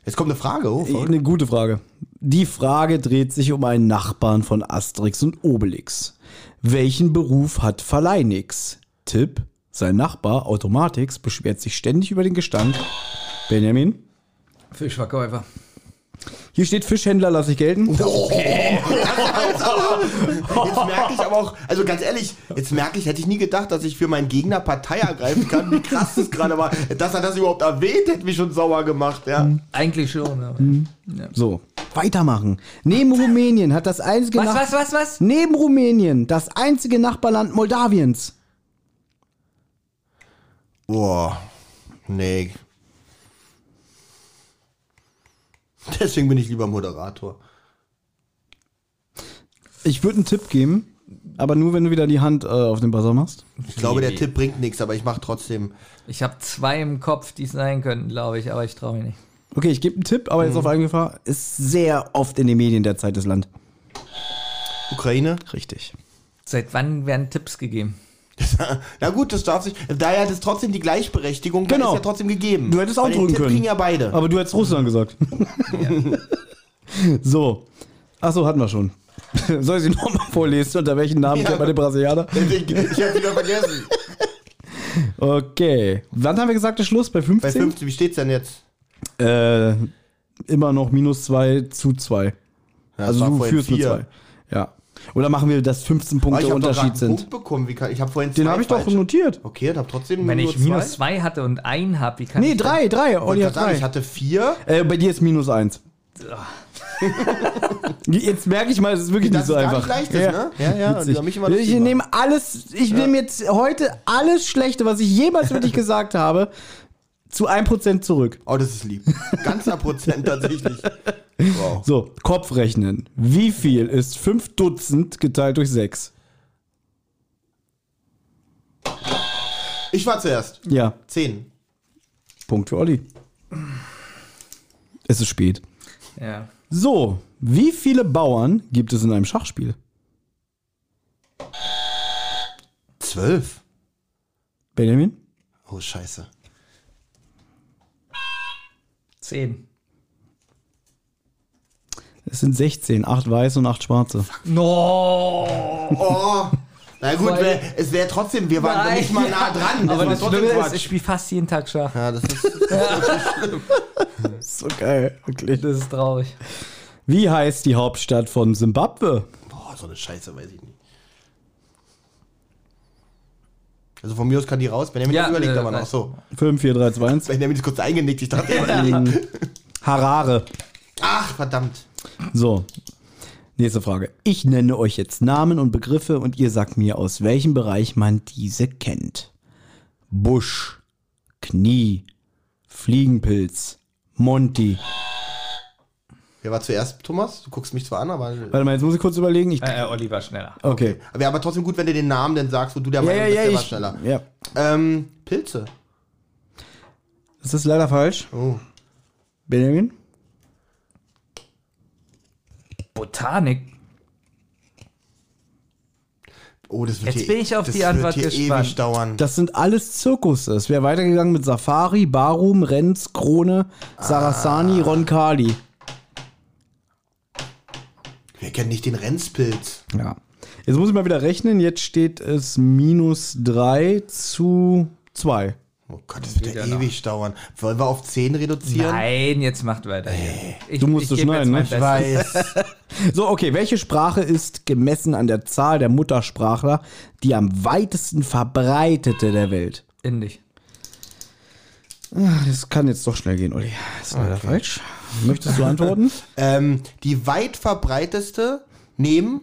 Jetzt kommt eine Frage, oh, verrückt. Eine gute Frage. Die Frage dreht sich um einen Nachbarn von Asterix und Obelix. Welchen Beruf hat Verleinix? Tipp: Sein Nachbar Automatix beschwert sich ständig über den Gestank. Benjamin? Fischverkäufer. Hier steht Fischhändler, lasse ich gelten. Jetzt merke ich aber auch, also ganz ehrlich, jetzt merke ich, hätte ich nie gedacht, dass ich für meinen Gegner Partei ergreifen kann, wie krass das gerade war. Dass er das überhaupt erwähnt, hätte mich schon sauer gemacht, ja. Eigentlich schon. Aber. So, weitermachen. Neben Rumänien hat das einzige Was, Nach- was, was, was? Neben Rumänien das einzige Nachbarland Moldawiens. Boah, nee. Deswegen bin ich lieber Moderator. Ich würde einen Tipp geben, aber nur wenn du wieder die Hand äh, auf den Buzzer machst. Ich glaube, der. Tipp bringt nichts, aber ich mache trotzdem. Ich habe zwei im Kopf, die es sein könnten, glaube ich, aber ich traue mich nicht. Okay, ich gebe einen Tipp, aber jetzt auf eigene Gefahr. Ist sehr oft in den Medien derzeit das Land. Ukraine? Richtig. Seit wann werden Tipps gegeben? Na gut, das darf sich. Daher hat es trotzdem die Gleichberechtigung, Genau. ist ja trotzdem gegeben. Du hättest auch drücken können. kriegen ja beide. Aber du hättest Russland gesagt. so. Achso, hatten wir schon. Soll ich sie nochmal vorlesen? Unter welchen Namen Ja. kennt man den Brasilianer? Ich, ich habe wieder vergessen. Okay. Wann haben wir gesagt, der Schluss? Bei 15? Bei 50, wie steht's denn jetzt? Äh, immer noch minus 2 zu 2. Ja, also du führst mit vier. 2. Ja. Oder machen wir, dass 15 Aber Punkte ich habe doch Unterschied einen sind? Punkt bekommen. Wie kann, ich habe vorhin Den zwei habe ich doch notiert. Okay, und habe trotzdem Wenn nur ich zwei. minus zwei hatte und ein habe, wie kann Nee, ich drei, drei. Olli Ich, hat drei. ich hatte vier. Äh, bei dir ist minus 1. Jetzt merke ich mal, es ist wirklich Das nicht so ist gar einfach. nicht leicht ist, ne? Ja, ja, und mich immer ich nehme alles, ich nehme jetzt heute alles Schlechte, was ich jemals für dich gesagt habe, zu 1% zurück. Oh, das ist lieb. Ganzer Prozent tatsächlich. Wow. So, Kopfrechnen. Wie viel ist 5 Dutzend geteilt durch 6? Ich war zuerst. Ja, Zehn. Punkt für Olli. Es ist spät. Ja. So, wie viele Bauern gibt es in einem Schachspiel? Zwölf. Benjamin? Oh, scheiße. Zehn. Es sind 16, 8 weiße und 8 schwarze. No! Oh. Na gut, Weil- wär, es wäre trotzdem, wir waren Nein, nicht mal nah ja. dran. Aber war das Schlimme ist, ich spiele fast jeden Tag Schach. Ja, das ist. So geil, wirklich. Das ist traurig. Wie heißt die Hauptstadt von Simbabwe? Boah, so eine Scheiße, weiß ich nicht. Also von mir aus kann die raus. Benjamin Ja, das überlegt äh, aber noch. So. 5, 4, 3, 2, 1. Benjamin ist kurz eingenickt. Ich dachte, Harare. ah, Ach, verdammt. So. Nächste Frage. Ich nenne euch jetzt Namen und Begriffe und ihr sagt mir, aus welchem Bereich man diese kennt. Busch, Knie, Fliegenpilz, Monty. Wer war zuerst, Thomas? Du guckst mich zwar an, aber. Warte mal, jetzt muss ich kurz überlegen. Ich, Äh, Olli war schneller. okay. Wäre aber trotzdem gut, wenn du den Namen dann sagst, wo du der Ja, Meinung ja, bist, ja, der war ich, schneller. ja. Ähm, Pilze. Das ist leider falsch. Oh. Benjamin? Botanik. Oh, das wird Jetzt hier, bin ich auf das die Antwort gespannt. ewig dauern. Das sind alles Zirkusse. Es wäre weitergegangen mit Safari, Barum, Renz, Krone, Sarasani, Roncalli. Wir kennen nicht den Renzpilz. Ja. Jetzt muss ich mal wieder rechnen. Jetzt steht es minus 3 zu 2. Oh Gott, das wird ja ewig dauern. Wollen wir auf 10 reduzieren? Nein, jetzt macht weiter. hier. Ich, Du musst es schneiden, ne? Ich weiß. So, okay. Welche Sprache ist gemessen an der Zahl der Muttersprachler die am weitesten verbreitete der Welt? Indisch. Das kann jetzt doch schnell gehen, Olli. Das ist leider falsch. Möchtest du antworten? ähm, die weit verbreiteste neben.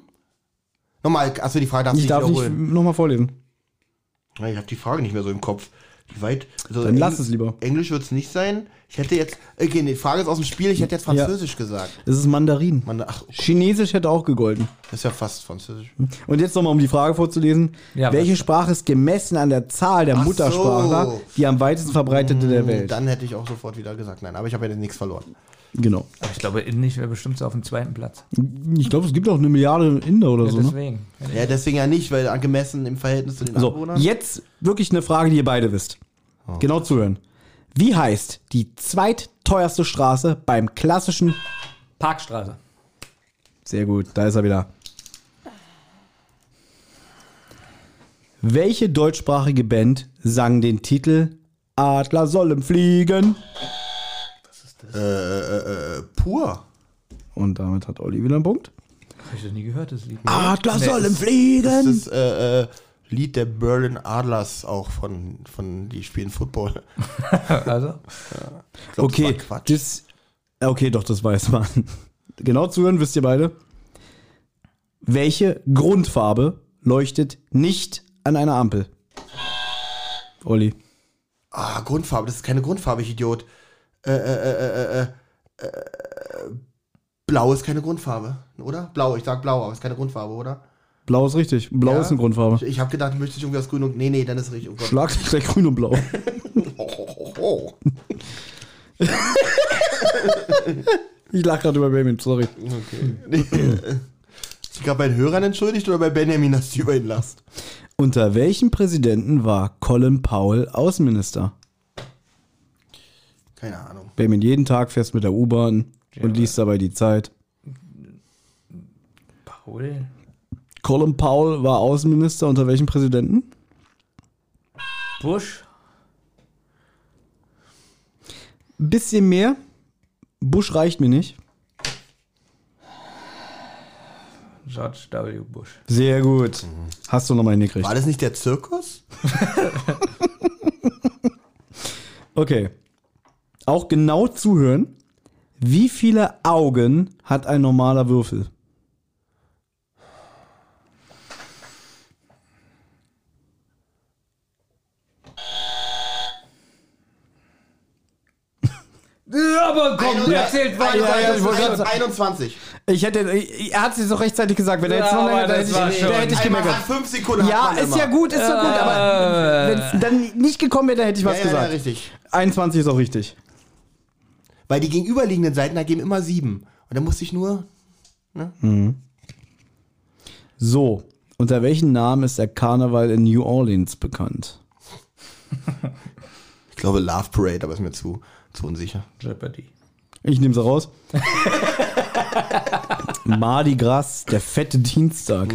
Nochmal, achso, die Frage darfst du Ich nicht darf nicht wiederholen. nochmal vorlesen. Ich habe die Frage nicht mehr so im Kopf. Die weit. Also Dann lass es lieber. Englisch wird es nicht sein. Ich hätte jetzt. Okay, nee, die Frage ist aus dem Spiel. Ich hätte jetzt Französisch gesagt. Es ist Mandarin. Man, ach, Chinesisch hätte auch gegolten. das ist ja fast Französisch. Und jetzt nochmal, um die Frage vorzulesen. Ja, Welche Sprache ist gemessen an der Zahl der Ach Muttersprachler so. die am weitesten verbreitete der Welt? Dann hätte ich auch sofort wieder gesagt, nein, aber ich habe ja nichts verloren. Genau. Aber ich glaube, Indisch wäre bestimmt so auf dem zweiten Platz. Ich glaube, es gibt auch eine Milliarde Inder oder Ja, so. Ne? deswegen. Ja, deswegen ja nicht, weil angemessen im Verhältnis zu den So, Anwohnern. jetzt wirklich eine Frage, die ihr beide wisst. Genau zuhören. Wie heißt die zweitteuerste Straße beim klassischen... Parkstraße. Sehr gut, da ist er wieder. Welche deutschsprachige Band sang den Titel Adler sollen fliegen? Äh, äh, äh, pur. Und damit hat Olli wieder einen Punkt. Habe ich das nie gehört, das Lied. Adler Nee, sollen Das fliegen. ist äh, äh, Lied der Berlin Adlers auch von, von die spielen Football. Also, Ich glaub, Okay, das war Quatsch. das, okay, doch, das weiß man. Genau zuhören, wisst ihr beide. Welche Grundfarbe leuchtet nicht an einer Ampel? Olli. Ah, Grundfarbe, das ist keine Grundfarbe, ich Idiot. Äh, äh, äh, äh, äh, äh, Blau ist keine Grundfarbe, oder? Blau, ich sag blau, aber ist keine Grundfarbe, oder? Blau ist richtig. Blau Ja? ist eine Grundfarbe. Ich, ich habe gedacht, möchte ich irgendwie aus Grün und. Nee, nee, dann ist richtig. Oh Gott. Schlagzeug grün und blau. Oh, oh, oh. Ich lach gerade über Benjamin, sorry. Okay. Ist die gerade bei den Hörern entschuldigt oder bei Benjamin, dass du über ihn lachst? Unter welchem Präsidenten war Colin Powell Außenminister? Keine Ahnung. Benjamin, jeden Tag fährst mit der U-Bahn und liest dabei die Zeit. Paul? Colin Powell war Außenminister unter welchem Präsidenten? Bush? Ein bisschen mehr. Bush reicht mir nicht. George W. Bush. Sehr gut. Hast du nochmal hingekriegt. War das nicht der Zirkus? Okay. Auch genau zuhören. Wie viele Augen hat ein normaler Würfel? Ja, aber komm, Ja, erzählt ja, weiter. ja, ich wollte gerade 21. Ich hätte, er hat es jetzt auch rechtzeitig gesagt. Wenn er jetzt Ja, noch länger, aber da das hätte war ich, schon- da hätte ich Einmal nach 5 Sekunden Ja, hat man ist immer. ja gut, ist ja gut, aber wenn es dann nicht gekommen wäre, dann hätte ich was Ja, ja, ja, gesagt. richtig. 21 ist auch richtig. Weil die gegenüberliegenden Seiten ergeben immer 7. Und dann musste ich nur. So, unter welchem Namen ist der Karneval in New Orleans bekannt? Ich glaube Love Parade, aber ist mir zu, zu unsicher. Jeopardy. Ich nehme sie raus. Mardi Gras, der fette Dienstag.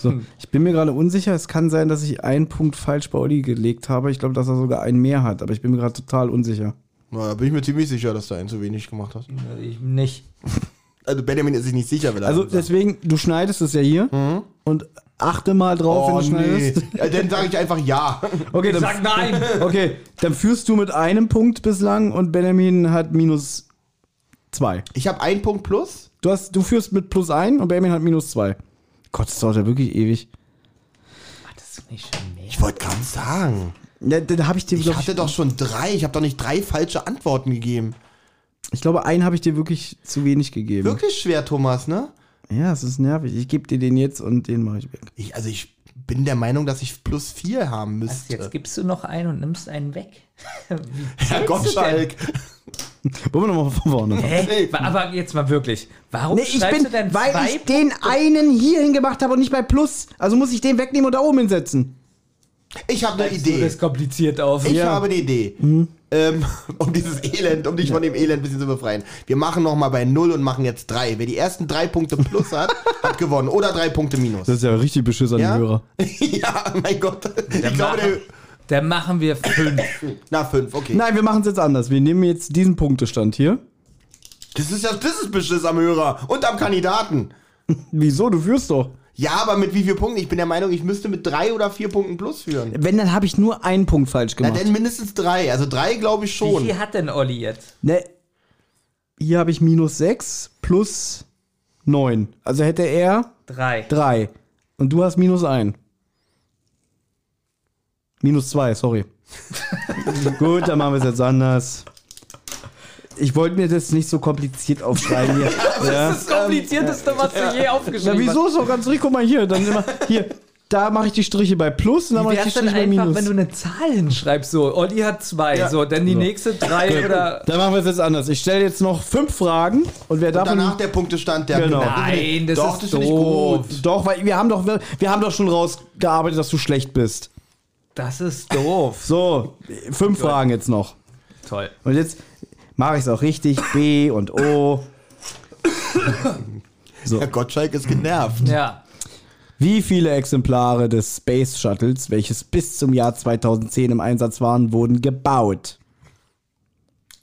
So, ich bin mir gerade unsicher. Es kann sein, dass ich einen Punkt falsch bei Olli gelegt habe. Ich glaube, dass er sogar einen mehr hat, aber ich bin mir gerade total unsicher. Na, da bin ich mir ziemlich sicher, dass du einen zu wenig gemacht hast. Ich nicht. Also Benjamin ist sich nicht sicher, will er Also sagen. deswegen, du schneidest es ja hier und achte mal drauf, Oh, wenn du nee. schneidest. Ja, dann sage ich einfach ja. Okay, dann, Sag nein! okay, dann führst du mit einem Punkt bislang und Benjamin hat minus zwei. Ich habe einen Punkt plus. Du, hast, du führst mit plus ein und Benjamin hat minus zwei. Gott, das dauert ja wirklich ewig. Das ist nicht schon mehr. Ich wollte gerade sagen. Ja, dann habe ich dir, Ich hatte doch schon drei. Ich habe doch nicht drei falsche Antworten gegeben. ich glaube, einen habe ich dir wirklich zu wenig gegeben. Wirklich schwer, Thomas, ne? Ja, es ist nervig. Ich gebe dir den jetzt und den mache ich weg. Ich, also ich bin der Meinung, dass ich plus vier haben müsste. jetzt gibst du noch einen und nimmst einen weg. Herr? Gottschalk. Wollen wir nochmal von vorne? Hä? Aber jetzt mal wirklich. Warum Nee, ich bin, du denn weil ich den einen hier hingemacht habe und nicht bei Plus. Also muss ich den wegnehmen und da oben hinsetzen. Ich habe eine Schreibst du Idee. das kompliziert auf? Ich Ja. habe eine Idee. Ähm, um dieses Elend, um dich von dem Elend ein bisschen zu befreien. Wir machen nochmal bei null und machen jetzt drei. Wer die ersten drei Punkte plus hat, hat gewonnen. Oder drei Punkte minus. Das ist ja richtig beschiss an Ja? die Hörer. ja, mein Gott. Ich Dann glaube, machen, der, dann machen wir fünf. na, fünf, okay. Nein, wir machen es jetzt anders. Wir nehmen jetzt diesen Punktestand hier. Das ist ja, das ist Beschiss am Hörer und am Kandidaten. Wieso? Du führst doch. Ja, aber mit wie vielen Punkten? Ich bin der Meinung, ich müsste mit drei oder vier Punkten plus führen. Wenn, dann habe ich nur einen Punkt falsch Na, gemacht. denn mindestens drei. Also drei glaube ich Wie schon. viel hat denn Olli jetzt? Ne, hier habe ich minus 6 plus 9. Also hätte er Drei. 3. Und du hast minus 1. Minus 2, sorry. Gut, dann machen wir es jetzt anders. Ich wollte mir das nicht so kompliziert aufschreiben hier. ja. Das komplizierteste, was du je Na, aufgeschrieben wieso ist doch ganz richtig? Guck mal hier, dann immer hier. Da mache ich die Striche bei Plus und dann mache ich die Striche bei einfach, Minus. wenn du eine Zahl hinschreibst? So, Olli hat zwei, so, dann die nächste drei oder. Dann machen wir es jetzt anders. Ich stelle jetzt noch fünf Fragen und wer davon Danach der Punktestand, der Genau. Nein, das Doch, ist das doof. gut. Doch, weil wir haben doch wir haben doch schon rausgearbeitet, dass du schlecht bist. Das ist doof. So, fünf Fragen jetzt noch. Toll. Und jetzt mache ich es auch richtig. B und O. Herr Gottschalk ist genervt. Ja. Wie viele Exemplare des Space Shuttles, welches bis zum Jahr 2010 im Einsatz waren, wurden gebaut?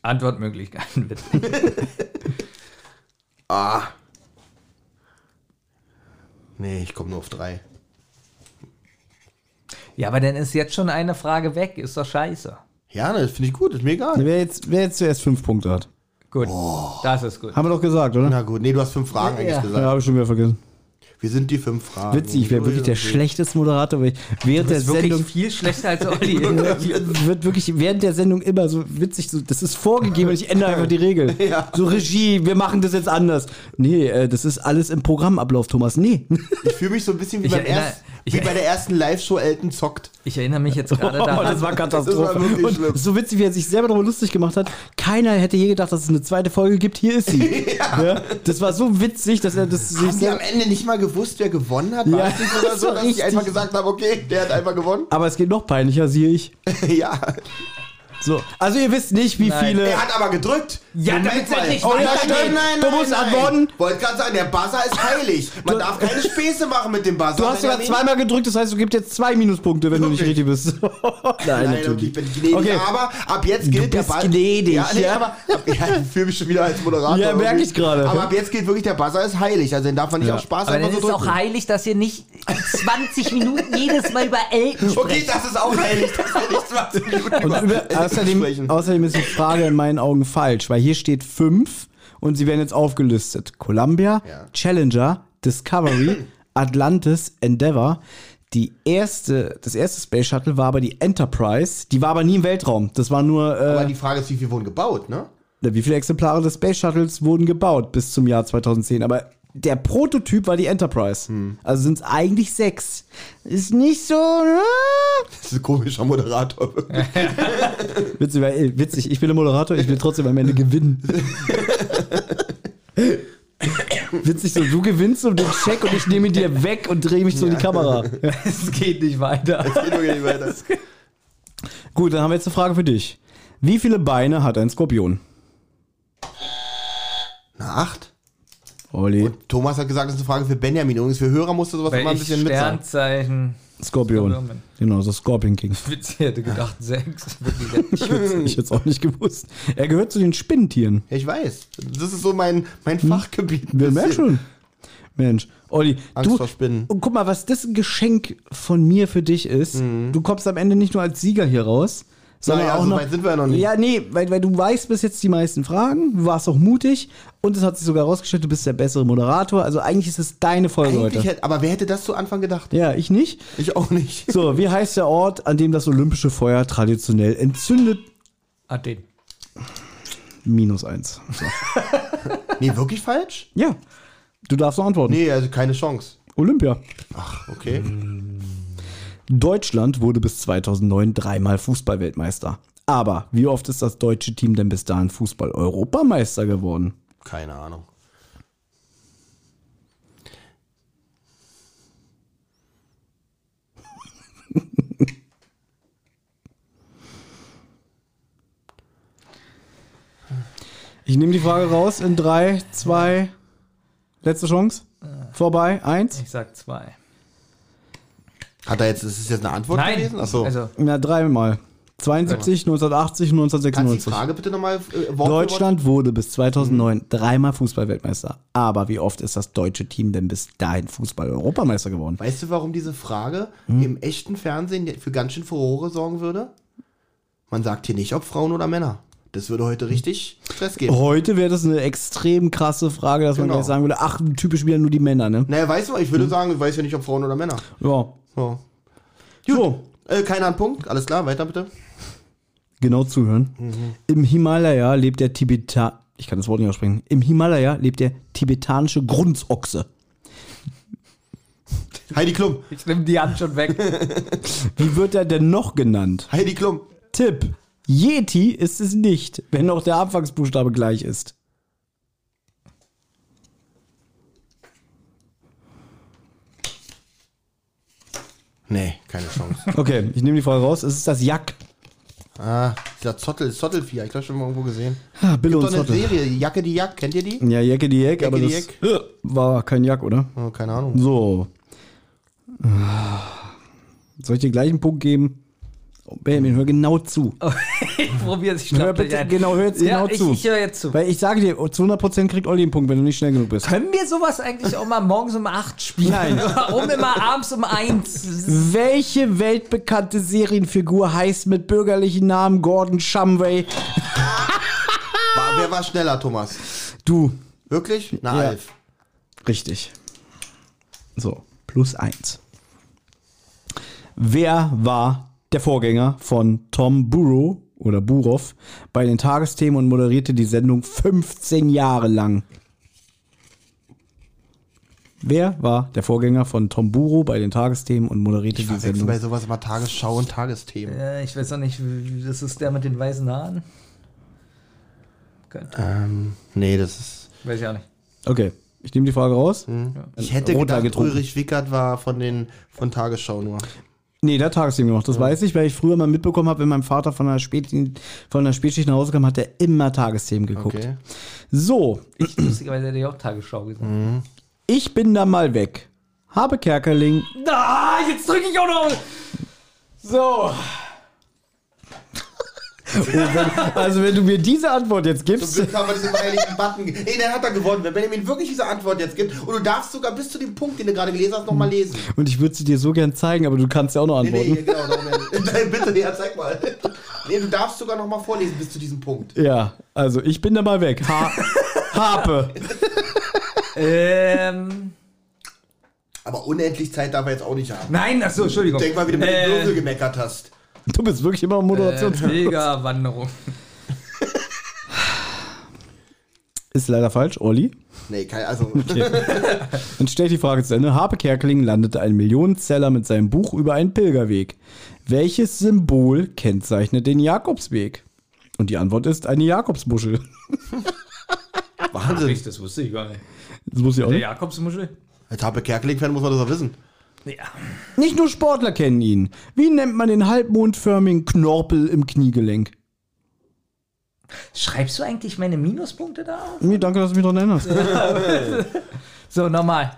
Antwortmöglichkeiten bitte. Ah. Nee, ich komme nur auf drei. Ja, aber dann ist jetzt schon eine Frage weg. Ist doch scheiße. Ja, das finde ich gut, ist mir egal. Wer jetzt, wer jetzt zuerst fünf Punkte hat. Gut. Das ist gut. Haben wir doch gesagt, oder? Na gut, nee, du hast fünf Fragen eigentlich Ja. gesagt. Ja, habe ich schon wieder vergessen. Wir sind die fünf Fragen. Witzig, ich wäre wirklich der schlechteste Moderator, weil ich während Du der Sendung viel schlechter als Olli. wird wirklich während der Sendung immer so witzig, so, das ist vorgegeben und ich ändere einfach die Regel. So Regie, wir machen das jetzt anders. Nee, äh, das ist alles im Programmablauf, Thomas. Nee. Ich fühle mich so ein bisschen wie, Ich beim erinnere- erst, ich wie bei der ersten Live-Show Elton zockt. Ich erinnere mich jetzt gerade Oh, daran. das war Katastrophe. Das war so witzig, wie er sich selber darüber lustig gemacht hat. Keiner hätte je gedacht, dass es eine zweite Folge gibt. Hier ist sie. ja. Das war so witzig, dass er das sich Haben am Ende nicht mal gewusst, wer gewonnen hat? War Ja, nicht das so, dass ich richtig. einfach gesagt habe, okay, der hat einfach gewonnen? Aber es geht noch peinlicher, siehe ich. ja. So. Also ihr wisst nicht, wie Nein. viele. Er hat aber gedrückt. Ja, damit's mal. endlich Oh, ja, stimmt. Nein, Du nein, musst nein. antworten. Wollte gerade sagen, der Buzzer ist heilig. Man darf keine Späße machen mit dem Buzzer. Du hast sogar nicht- zweimal gedrückt, das heißt, du gibst jetzt zwei Minuspunkte, wenn du nicht richtig bist. Nein, Nein, okay, ich bin gnädig, Okay. aber ab jetzt gilt der bist Buzzer. gnädig, ja, nee, ja? aber ab, ja, ich fühle mich schon wieder als Moderator. Ja, merk irgendwie. ich gerade. Aber ab jetzt gilt wirklich, der Buzzer ist heilig. Also den darf man nicht Ja. aus Spaß Aber dann einfach ist so es auch drücken. heilig, dass ihr nicht 20 Minuten jedes Mal über Elton Okay, sprecht. das ist auch heilig, dass wir nicht 20 Minuten über außerdem, außerdem ist die Frage in meinen Augen falsch, weil hier steht fünf und sie werden jetzt aufgelistet. Columbia, Ja. Challenger, Discovery, Atlantis, Endeavour. Die erste, das erste Space Shuttle war aber die Enterprise. Die war aber nie im Weltraum. Das war nur, Aber äh, die Frage ist, wie viel wurden gebaut, ne? wie viele Exemplare des Space Shuttles wurden gebaut bis zum Jahr 2010. Aber der Prototyp war die Enterprise. Hm. Also sind es eigentlich sechs. Ist nicht so. äh, Das ist ein komischer Moderator. Witzig, weil, witzig, ich bin der Moderator, ich will trotzdem am Ende gewinnen. witzig, so du gewinnst um den Check und ich nehme ihn dir weg und drehe mich so in die Kamera. Es geht nicht weiter. Geht wirklich nicht weiter. Gut, dann haben wir jetzt eine Frage für dich. Wie viele Beine hat ein Skorpion? Na, acht. Olli, Thomas hat gesagt, das ist eine Frage für Benjamin. Übrigens, für Hörer musst du sowas immer ein bisschen mitsagen. Sternzeichen? Skorpion. Skorpion. Genau, so Scorpion King. Witz, ich hätte gedacht sechs. Ich hätte es auch nicht gewusst. Er gehört zu den Spinnentieren. Ja, ich weiß. Das ist so mein, mein Fachgebiet. ein Wer merkt bisschen. schon. Mensch, Olli, Angst du, vor Spinnen. und guck mal, was das ein Geschenk von mir für dich ist. Mhm. Du kommst am Ende nicht nur als Sieger hier raus, sondern Naja, auch so noch. weit sind wir ja noch nicht. Ja, nee, weil, weil du weißt bis jetzt die meisten Fragen, du warst auch mutig und es hat sich sogar herausgestellt, du bist der bessere Moderator. Also eigentlich ist es deine Folge Eigentlich heute. hätte, aber wer hätte das zu Anfang gedacht? Ja, ich nicht. Ich auch nicht. So, wie heißt der Ort, an dem das olympische Feuer traditionell entzündet? Athen. Minus eins. So. Nee, wirklich falsch? Ja, du darfst noch antworten. Nee, also keine Chance. Olympia. Ach, okay. Deutschland wurde bis 2009 dreimal Fußballweltmeister. Aber wie oft ist das deutsche Team denn bis dahin Fußball-Europameister geworden? Keine Ahnung. Ich nehme die Frage raus in drei, zwei, letzte Chance. Vorbei, eins. Ich sag zwei. Hat er jetzt, ist es jetzt eine Antwort Nein. gewesen? Achso. Also, Na, dreimal. 72, 1980, Kannst du die 1996. Frage bitte nochmal äh, Wort Deutschland wurde bis 2009 dreimal Fußballweltmeister. Aber wie oft ist das deutsche Team denn bis dahin Fußball-Europameister geworden? Weißt du, warum diese Frage Hm? im echten Fernsehen für ganz schön Furore sorgen würde? Man sagt hier nicht, ob Frauen oder Männer. Das würde heute richtig Stress geben. Heute wäre das eine extrem krasse Frage, dass man Genau. gleich sagen würde, ach, typisch wieder nur die Männer, ne? Naja, weißt du, ich Hm? würde sagen, ich weiß ja nicht, ob Frauen oder Männer. Ja. So. So, Äh, keiner an Punkt. Alles klar, weiter bitte. genau zuhören. Im Himalaya lebt der Tibetan, ich kann das Wort nicht aussprechen. Im Himalaya lebt der tibetanische Grunzochse. Heidi Klum. ich nehme die Hand schon weg. Wie wird er denn noch genannt? Heidi Klum. Tipp. Yeti ist es nicht, wenn auch der Anfangsbuchstabe gleich ist. Nee, keine Chance. Okay, ich nehme die Frage raus. Es ist das Jack. ah, dieser Zottel, Zottelvieh, ich glaube schon mal irgendwo gesehen. Ah, Bill Gibt und doch eine Zottel. Serie, Jacke die Jack, kennt ihr die? Ja, Jacke die Jack, aber die das äh, war kein Jack, oder? Oh, keine Ahnung. So. Soll ich dir gleich einen Punkt geben? Oh, Benjamin, hör genau zu. Ich probiere es. Ich Hör bitte, ein. genau, hör jetzt ja, genau ich, zu. Ich höre jetzt zu. Weil ich sage dir, zu 100% kriegt Olli einen Punkt, wenn du nicht schnell genug bist. Können wir sowas eigentlich auch mal morgens um 8 spielen? Nein. Warum immer abends um 1? Welche weltbekannte Serienfigur heißt mit bürgerlichen Namen Gordon Shumway? War, wer war schneller, Thomas? Du. Wirklich? Na, Ja. Alf. Richtig. So, plus eins. Wer war der Vorgänger von Tom Burrow oder Burov bei den Tagesthemen und moderierte die Sendung 15 Jahre lang? Wer war der Vorgänger von Tom Burrow bei den Tagesthemen und moderierte Ich die Sendung? bei sowas immer Tagesschau und Tagesthemen. Äh, ich weiß auch nicht, das ist der mit den weißen Haaren. Könnte. Ähm, nee, das ist. Weiß ich auch nicht. Okay, ich nehme die Frage raus. Ich hätte Rotwein gedacht, getrunken. Ulrich Wickert war von den von Tagesschau nur. Nee, der hat Tagesthemen gemacht, das weiß ich, weil ich früher mal mitbekommen habe, wenn mein Vater von einer, Spät von einer Spätschicht nach Hause kam, hat er immer Tagesthemen geguckt. Okay. So, Ich, lustigerweise hätte ich auch Tagesschau gesagt. ich bin da mal weg. Habe Kerkeling. Ah, jetzt drücke ich auch noch. So. also wenn du mir diese Antwort jetzt Zum gibst, Glück haben wir diesen heiligen Button. Ey, dann hat er gewonnen. Wenn Benjamin wirklich diese Antwort jetzt gibt und du darfst sogar bis zu dem Punkt, den du gerade gelesen hast, nochmal lesen. und ich würde sie dir so gern zeigen, aber du kannst ja auch noch Nee, antworten. nee, genau. darum ja. Nein, bitte, ja, zeig mal. Nee, du darfst sogar nochmal vorlesen bis zu diesem Punkt. Ja, also ich bin da mal weg. Ha Harpe. Ähm. Aber unendlich Zeit darf er jetzt auch nicht haben. Nein, achso, Entschuldigung. Denk mal, wie du mit dem äh, Würfel gemeckert hast. Du bist wirklich immer Moderation. äh, Pilgerwanderung. Ist leider falsch, Olli. Nee, kein, also. Dann stell ich die Frage zu Ende. Harpe Kerkeling landete ein Millionenseller mit seinem Buch über einen Pilgerweg. Welches Symbol kennzeichnet den Jakobsweg? Und die Antwort ist eine Jakobsmuschel. Wahnsinn. das wusste ich gar nicht. Das muss ich auch Der nicht. Jakobsmuschel? Als Harpe Kerkeling-Fan muss man das auch wissen. Ja. Nicht nur Sportler kennen ihn. Wie nennt man den halbmondförmigen Knorpel im Kniegelenk? Schreibst du eigentlich meine Minuspunkte da auf? Nee, danke, dass du mich daran erinnerst. So, nochmal.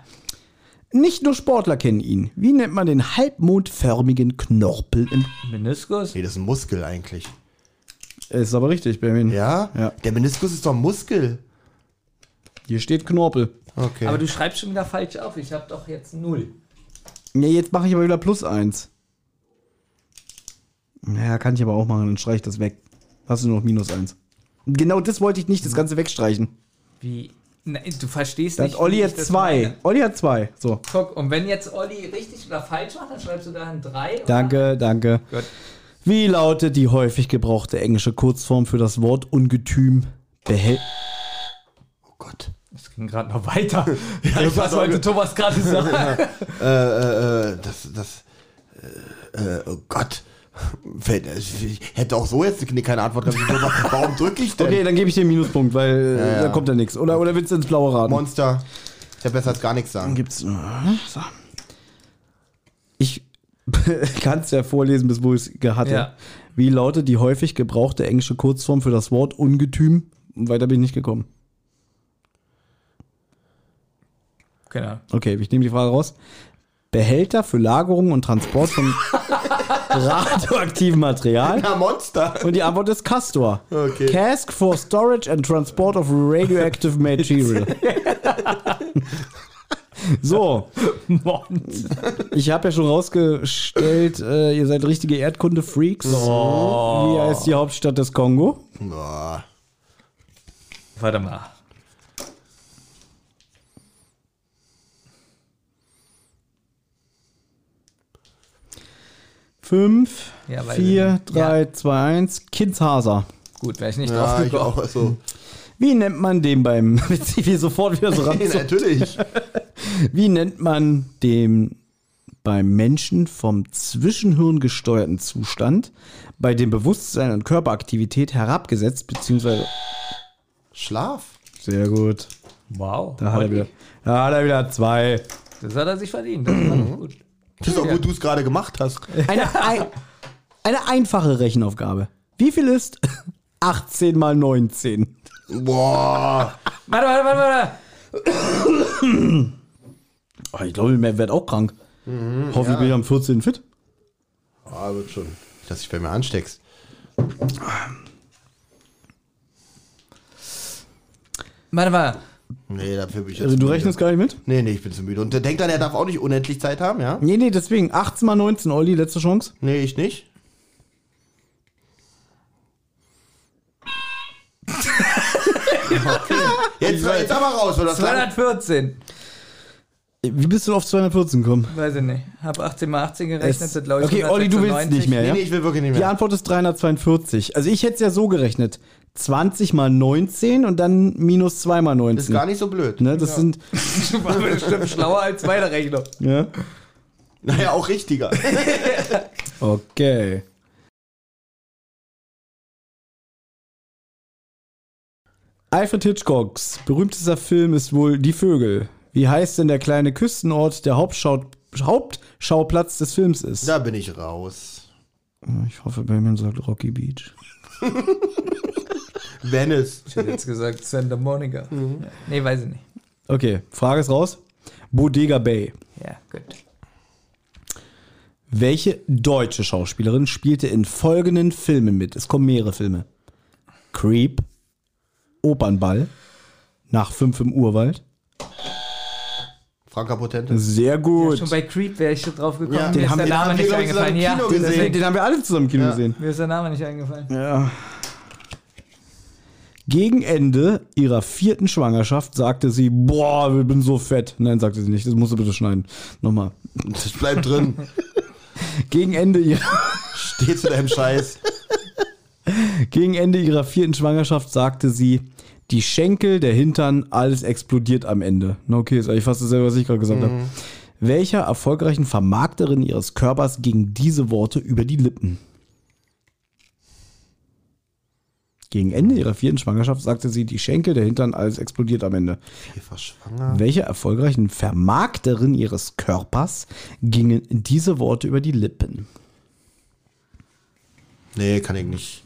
Nicht nur Sportler kennen ihn. Wie nennt man den halbmondförmigen Knorpel im Meniskus? Nee, das ist ein Muskel eigentlich. Ist aber richtig, Benjamin. Ja? Ja. Der Meniskus ist doch ein Muskel. Hier steht Knorpel. Okay. Aber du schreibst schon wieder falsch auf. Ich habe doch jetzt null. Ja, jetzt mache ich aber wieder plus eins. Ja, kann ich aber auch machen, dann streich ich das weg. Hast du nur noch minus eins. Genau das wollte ich nicht, das Ganze wegstreichen. Wie? Nein, du verstehst Dann nicht. hat Olli das zwei. Olli hat zwei. So. Guck, und wenn jetzt Olli richtig oder falsch macht, dann schreibst du da ein 3. Danke, danke. Gut. Wie lautet die häufig gebrauchte englische Kurzform für das Wort Ungetüm? Behält. Ging gerade noch weiter. ich Was wollte. Thomas gerade sagen? Äh, äh, äh, das, das, äh, äh, oh Gott. Fällt- Ich hätte auch so jetzt keine Antwort gehabt. Warum drücke ich denn? Okay, dann gebe ich dir einen Minuspunkt, weil äh, ja. da kommt ja nichts. Oder, oder willst du ins Blaue raten? Monster. Ich habe besser als gar nichts sagen. Gibt's. äh, So. Ich kann es ja vorlesen, bis wo ich es hatte. Ja. Wie lautet die häufig gebrauchte englische Kurzform für das Wort Ungetüm? Und Weiter bin ich nicht gekommen. Genau. Okay, ich nehme die Frage raus. Behälter für Lagerung und Transport von radioaktivem Material. Ja, Monster. Und die Antwort ist Castor. Okay. Cask for storage and transport of radioactive material. so, ich habe ja schon rausgestellt, äh, ihr seid richtige Erdkunde-Freaks. Wie heißt die Hauptstadt des Kongo? Boah. Warte mal. Fünf, Ja, weil- vier, drei, Ja. zwei, eins. Kinshasa. Gut, wäre ich nicht Ja, drauf ich gekommen. auch so. Wie nennt man den beim. Wie sofort wieder so ran. Natürlich. Wie nennt man den beim Menschen vom Zwischenhirn gesteuerten Zustand, bei dem Bewusstsein und Körperaktivität herabgesetzt bzw. Schlaf. Sehr gut. Wow. Da hat er wieder, da hat er wieder zwei. Das hat er sich verdient. Das war gut. Das ist auch gut, du es gerade gemacht hast. Eine, ein, eine einfache Rechenaufgabe. Wie viel ist 18 mal 19? Boah. Warte, warte, warte, warte. Oh, ich glaube, ich werde auch krank. Hoffentlich bin ich am 14. fit. Ah, wird schon. Dass dich bei mir ansteckst. Warte, warte. Nee, dafür bin ich jetzt. Also du müde. rechnest gar nicht mit? Nee, nee, ich bin zu müde. Und der denkt dann, er darf auch nicht unendlich Zeit haben, ja? Nee, nee, deswegen 18 mal 19, Olli, letzte Chance. Nee, ich nicht. okay. Jetzt, jetzt aber raus, lang, 214. Wie bist du auf 214 gekommen? Weiß ich nicht. Hab 18 mal 18 gerechnet, Es- sind glaube ich okay, Olli, du willst 196. nicht mehr, Nee, ja? nee, ich will wirklich nicht Die mehr. Antwort ist 342. Also ich hätte es ja so gerechnet. 20 mal 19 und dann minus 2 mal Ist 19. gar nicht so blöd. ne, das sind, Du warst bestimmt schlauer als meine Rechnung. ja. Naja, auch richtiger. Okay. Alfred Hitchcocks berühmtester Film ist wohl Die Vögel. Wie heißt denn der kleine Küstenort, der Hauptschau Hauptschauplatz des Films ist? da bin ich raus. Ich hoffe, Benjamin sagt Rocky Beach. Venice. Ich hätte jetzt gesagt Santa Monica. Nee, weiß ich nicht. Okay, Frage ist raus. Bodega Bay. Ja, gut. Welche deutsche Schauspielerin spielte in folgenden Filmen mit? Es kommen mehrere Filme. Creep, Opernball, Nach fünf im Urwald. Franka Potente. Sehr gut. Schon bei Creep wäre ich schon drauf gekommen. Ja, mir den ist haben der wir- Name nicht eingefallen. Ja, den haben wir alle zusammen im Kino Ja. gesehen. mir ist der Name nicht eingefallen. Ja. Gegen Ende ihrer vierten Schwangerschaft sagte sie, boah, ich bin so fett. Nein, sagte sie nicht. Das musst du bitte schneiden. Nochmal. Das bleibt drin. Gegen Ende ihrer, Steh zu deinem Scheiß. gegen Ende ihrer vierten Schwangerschaft sagte sie, die Schenkel, der Hintern, alles explodiert am Ende. Na okay, ist eigentlich fast dasselbe, was ich gerade gesagt habe. Welcher erfolgreichen Vermarkterin ihres Körpers gingen diese Worte über die Lippen? Gegen Ende ihrer vierten Schwangerschaft sagte sie, die Schenkel, der Hintern, alles explodiert am Ende. Eva schwanger. Welche erfolgreichen Vermarkterin ihres Körpers gingen diese Worte über die Lippen? Nee, kann ich nicht.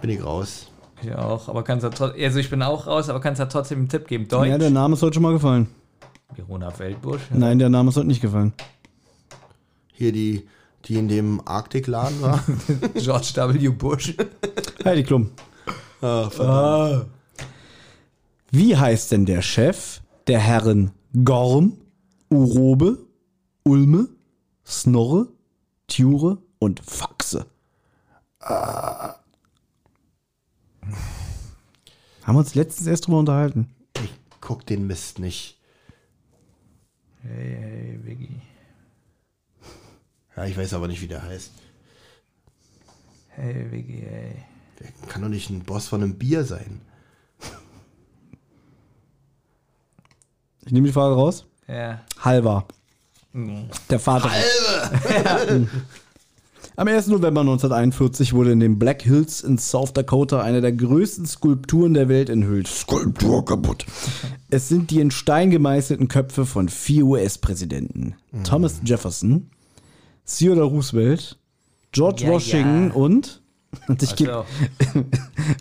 Bin ich raus. Ich auch, aber kannst ja trotzdem. Also ich bin auch raus, aber kannst ja trotzdem einen Tipp geben. Deutsch. Ja, der Name ist heute schon mal gefallen. Verona Feldbusch. Nein, der Name ist heute nicht gefallen. Hier die, die in dem Arktikladen war. George W. Bush. Heidi Klum. ah, verdammt. Wie heißt denn der Chef der Herren Gorm, Urobe, Ulme, Snorre, Ture und Faxe? Haben wir uns letztens erst drüber unterhalten. Ich guck den Mist nicht. Hey, hey, Viggy. Ja, ich weiß aber nicht, wie der heißt. Hey, Viggy, hey. Der kann doch nicht ein Boss von einem Bier sein. Ich nehme die Frage raus. Ja. Halvar. Der Vater. Am 1. November 1941 wurde in den Black Hills in South Dakota eine der größten Skulpturen der Welt enthüllt. Skulptur kaputt. Es sind die in Stein gemeißelten Köpfe von vier US-Präsidenten. Thomas Jefferson, Theodore Roosevelt, George Ja, Washington ja. und... Und ich gebe, Also,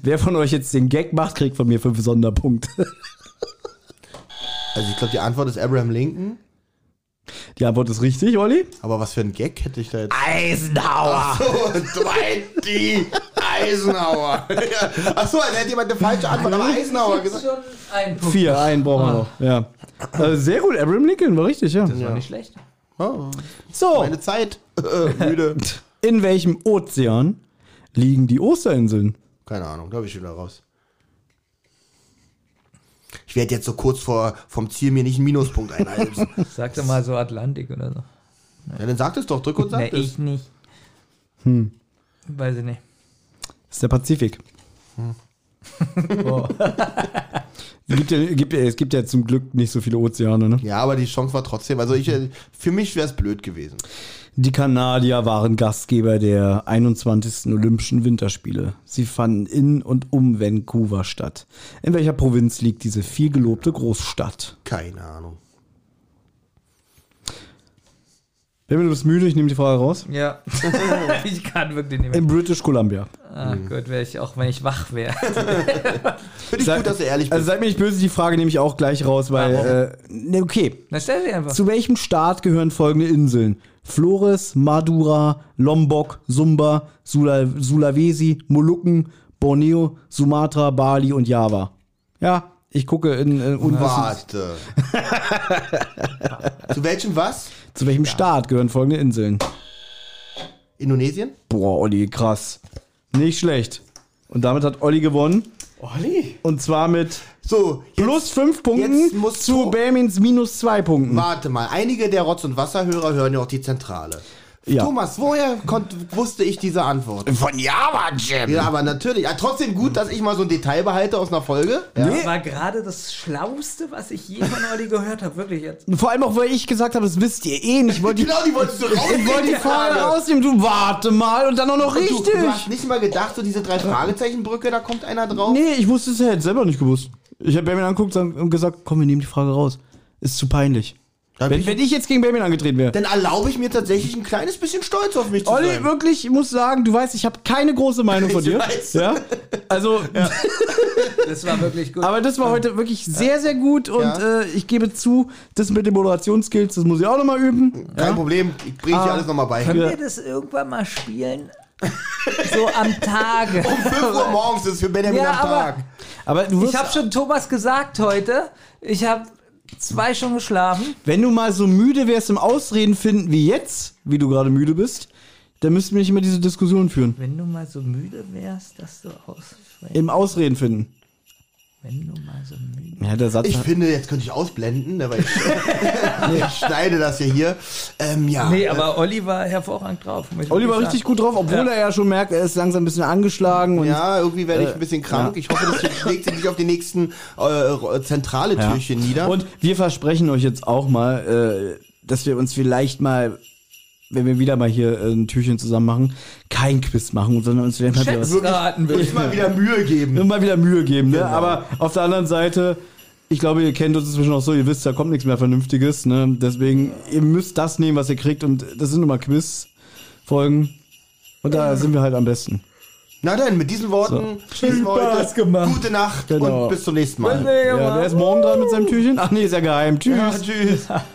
wer von euch jetzt den Gag macht, kriegt von mir fünf Sonderpunkte. Also ich glaube, die Antwort ist Abraham Lincoln. Die Antwort ist richtig, Olli. Aber was für ein Gag hätte ich da jetzt? Eisenhower. Oh, Dwight D. Eisenhower. Achso, dann hätte jemand eine falsche Antwort, aber Eisenhower gesagt. schon ein Punkt. Vier, einen brauchen wir noch. Ja. Äh, sehr gut, Abraham Lincoln, war richtig, ja. Das war nicht schlecht. Oh, So, meine Zeit. Müde. in welchem Ozean liegen die Osterinseln? Keine Ahnung, da habe ich schon wieder raus. Ich werde jetzt so kurz vor vom Ziel mir nicht einen Minuspunkt einheimsen. Sag doch mal so Atlantik oder so. ja, dann sagt es doch, drück und Nee, sagt es. ich nicht. Hm. Weiß ich nicht. Das ist der Pazifik. Oh. Es gibt, ja, gibt, es gibt ja zum Glück nicht so viele Ozeane, ne? Ja, aber die Chance war trotzdem, also ich, äh, für mich wäre es blöd gewesen. Die Kanadier waren Gastgeber der 21. Olympischen Winterspiele. Sie fanden in und um Vancouver statt. In welcher Provinz liegt diese vielgelobte Großstadt? Keine Ahnung. Benjamin, du bist müde, ich nehme die Frage raus. Ja. ich kann wirklich nicht mehr. In British Columbia. Ach Gott, wäre ich auch, wenn ich wach wäre. Finde ich Sei- gut, dass du ehrlich bist. Also seid mir nicht böse, die Frage nehme ich auch gleich raus, weil. Warum? Äh, ne, okay. Dann stell sie einfach. Zu welchem Staat gehören folgende Inseln? Flores, Madura, Lombok, Sumba, Sula Sulawesi, Molukken, Borneo, Sumatra, Bali und Java. Ja, ich gucke in äh, Unwissen. Warte. Zu welchem was? Zu welchem Staat gehören folgende Inseln? Indonesien? Boah, Olli, krass. Nicht schlecht. Und damit hat Olli gewonnen. Olli. Und zwar mit So, jetzt, plus fünf Punkten jetzt musst zu Bermins minus zwei Punkten. warte mal. Einige der Rotz- und Wasserhörer hören ja auch die Zentrale. Ja. Thomas, woher konnt, wusste ich diese Antwort? Von Java, Jim. Ja, aber natürlich. Ja, trotzdem gut, dass ich mal so ein Detail behalte aus einer Folge. Ja. Das war gerade das Schlauste, was ich je von Olli gehört habe. Wirklich jetzt. Vor allem auch, weil ich gesagt habe, das wisst ihr eh nicht. Ich wollte die, Genau, die wolltest du rausnehmen. ich wollte die Frage rausnehmen. Du warte mal und dann auch noch Du, richtig. du hast nicht mal gedacht, so diese drei Fragezeichenbrücke, da kommt einer drauf. Nee, ich wusste es ja jetzt selber nicht gewusst. Ich habe Benjamin angeguckt und gesagt, komm, wir nehmen die Frage raus. Ist zu peinlich. Wenn, ich, wenn ich jetzt gegen Benjamin angetreten wäre. dann erlaube ich mir tatsächlich ein kleines bisschen stolz auf mich zu Olli, sein. wirklich, ich muss sagen, du weißt, ich habe keine große Meinung von Ich dir. weiß. Ja? Also, Das war wirklich gut. aber das war heute wirklich sehr, sehr gut und Ja. äh, ich gebe zu, das mit den Moderationsskills, das muss ich auch nochmal üben. Kein Problem, ich bringe dir Ah. alles nochmal bei. Können Ja. wir das irgendwann mal spielen? so am Tage. 5 Uhr morgens ist für Benjamin Ja, am aber- Tag. Aber du wirst, Ich habe schon Thomas gesagt heute, ich habe zwei schon geschlafen. wenn du mal so müde wärst im Ausreden finden wie jetzt, wie du gerade müde bist, dann müssten wir nicht immer diese Diskussion führen. Wenn du mal so müde wärst, dass du aussprichst. Im Ausreden finden. Wenn du mal so müde Ja, der Satz. Ich finde, jetzt könnte ich ausblenden, weil ich, ich schneide das ja hier. Ähm, ja. Nee, aber Olli war hervorragend drauf. muss ich Olli war wirklich richtig sagen. gut drauf, obwohl Ja. er ja schon merkt, er ist langsam ein bisschen angeschlagen. Und Ja, irgendwie werde ich ein bisschen krank. ja. Ich hoffe, das schlägt sich nicht auf die nächsten äh, zentrale Ja. Türchen nieder. Und wir versprechen euch jetzt auch mal, äh, dass wir uns vielleicht mal, wenn wir wieder mal hier äh, ein Türchen zusammen machen, kein Quiz machen, sondern uns werden mal wieder, was, Schätzraten will Muss ich mal wieder Mühe geben. mal wieder Mühe geben. Ne? Genau. Aber auf der anderen Seite, ich glaube, ihr kennt uns inzwischen auch so, ihr wisst, da kommt nichts mehr Vernünftiges. Ne? Deswegen, ihr müsst das nehmen, was ihr kriegt. Und das sind nun mal Quiz-Folgen. Und da sind wir halt am besten. Na dann, mit diesen Worten schließen wir heute. gemacht. Gute Nacht Genau. und bis zum nächsten Mal. Ja, wer ist morgen dran mit seinem Türchen? Ach nee, ist ja geheim. Tschüss. Ja, tschüss.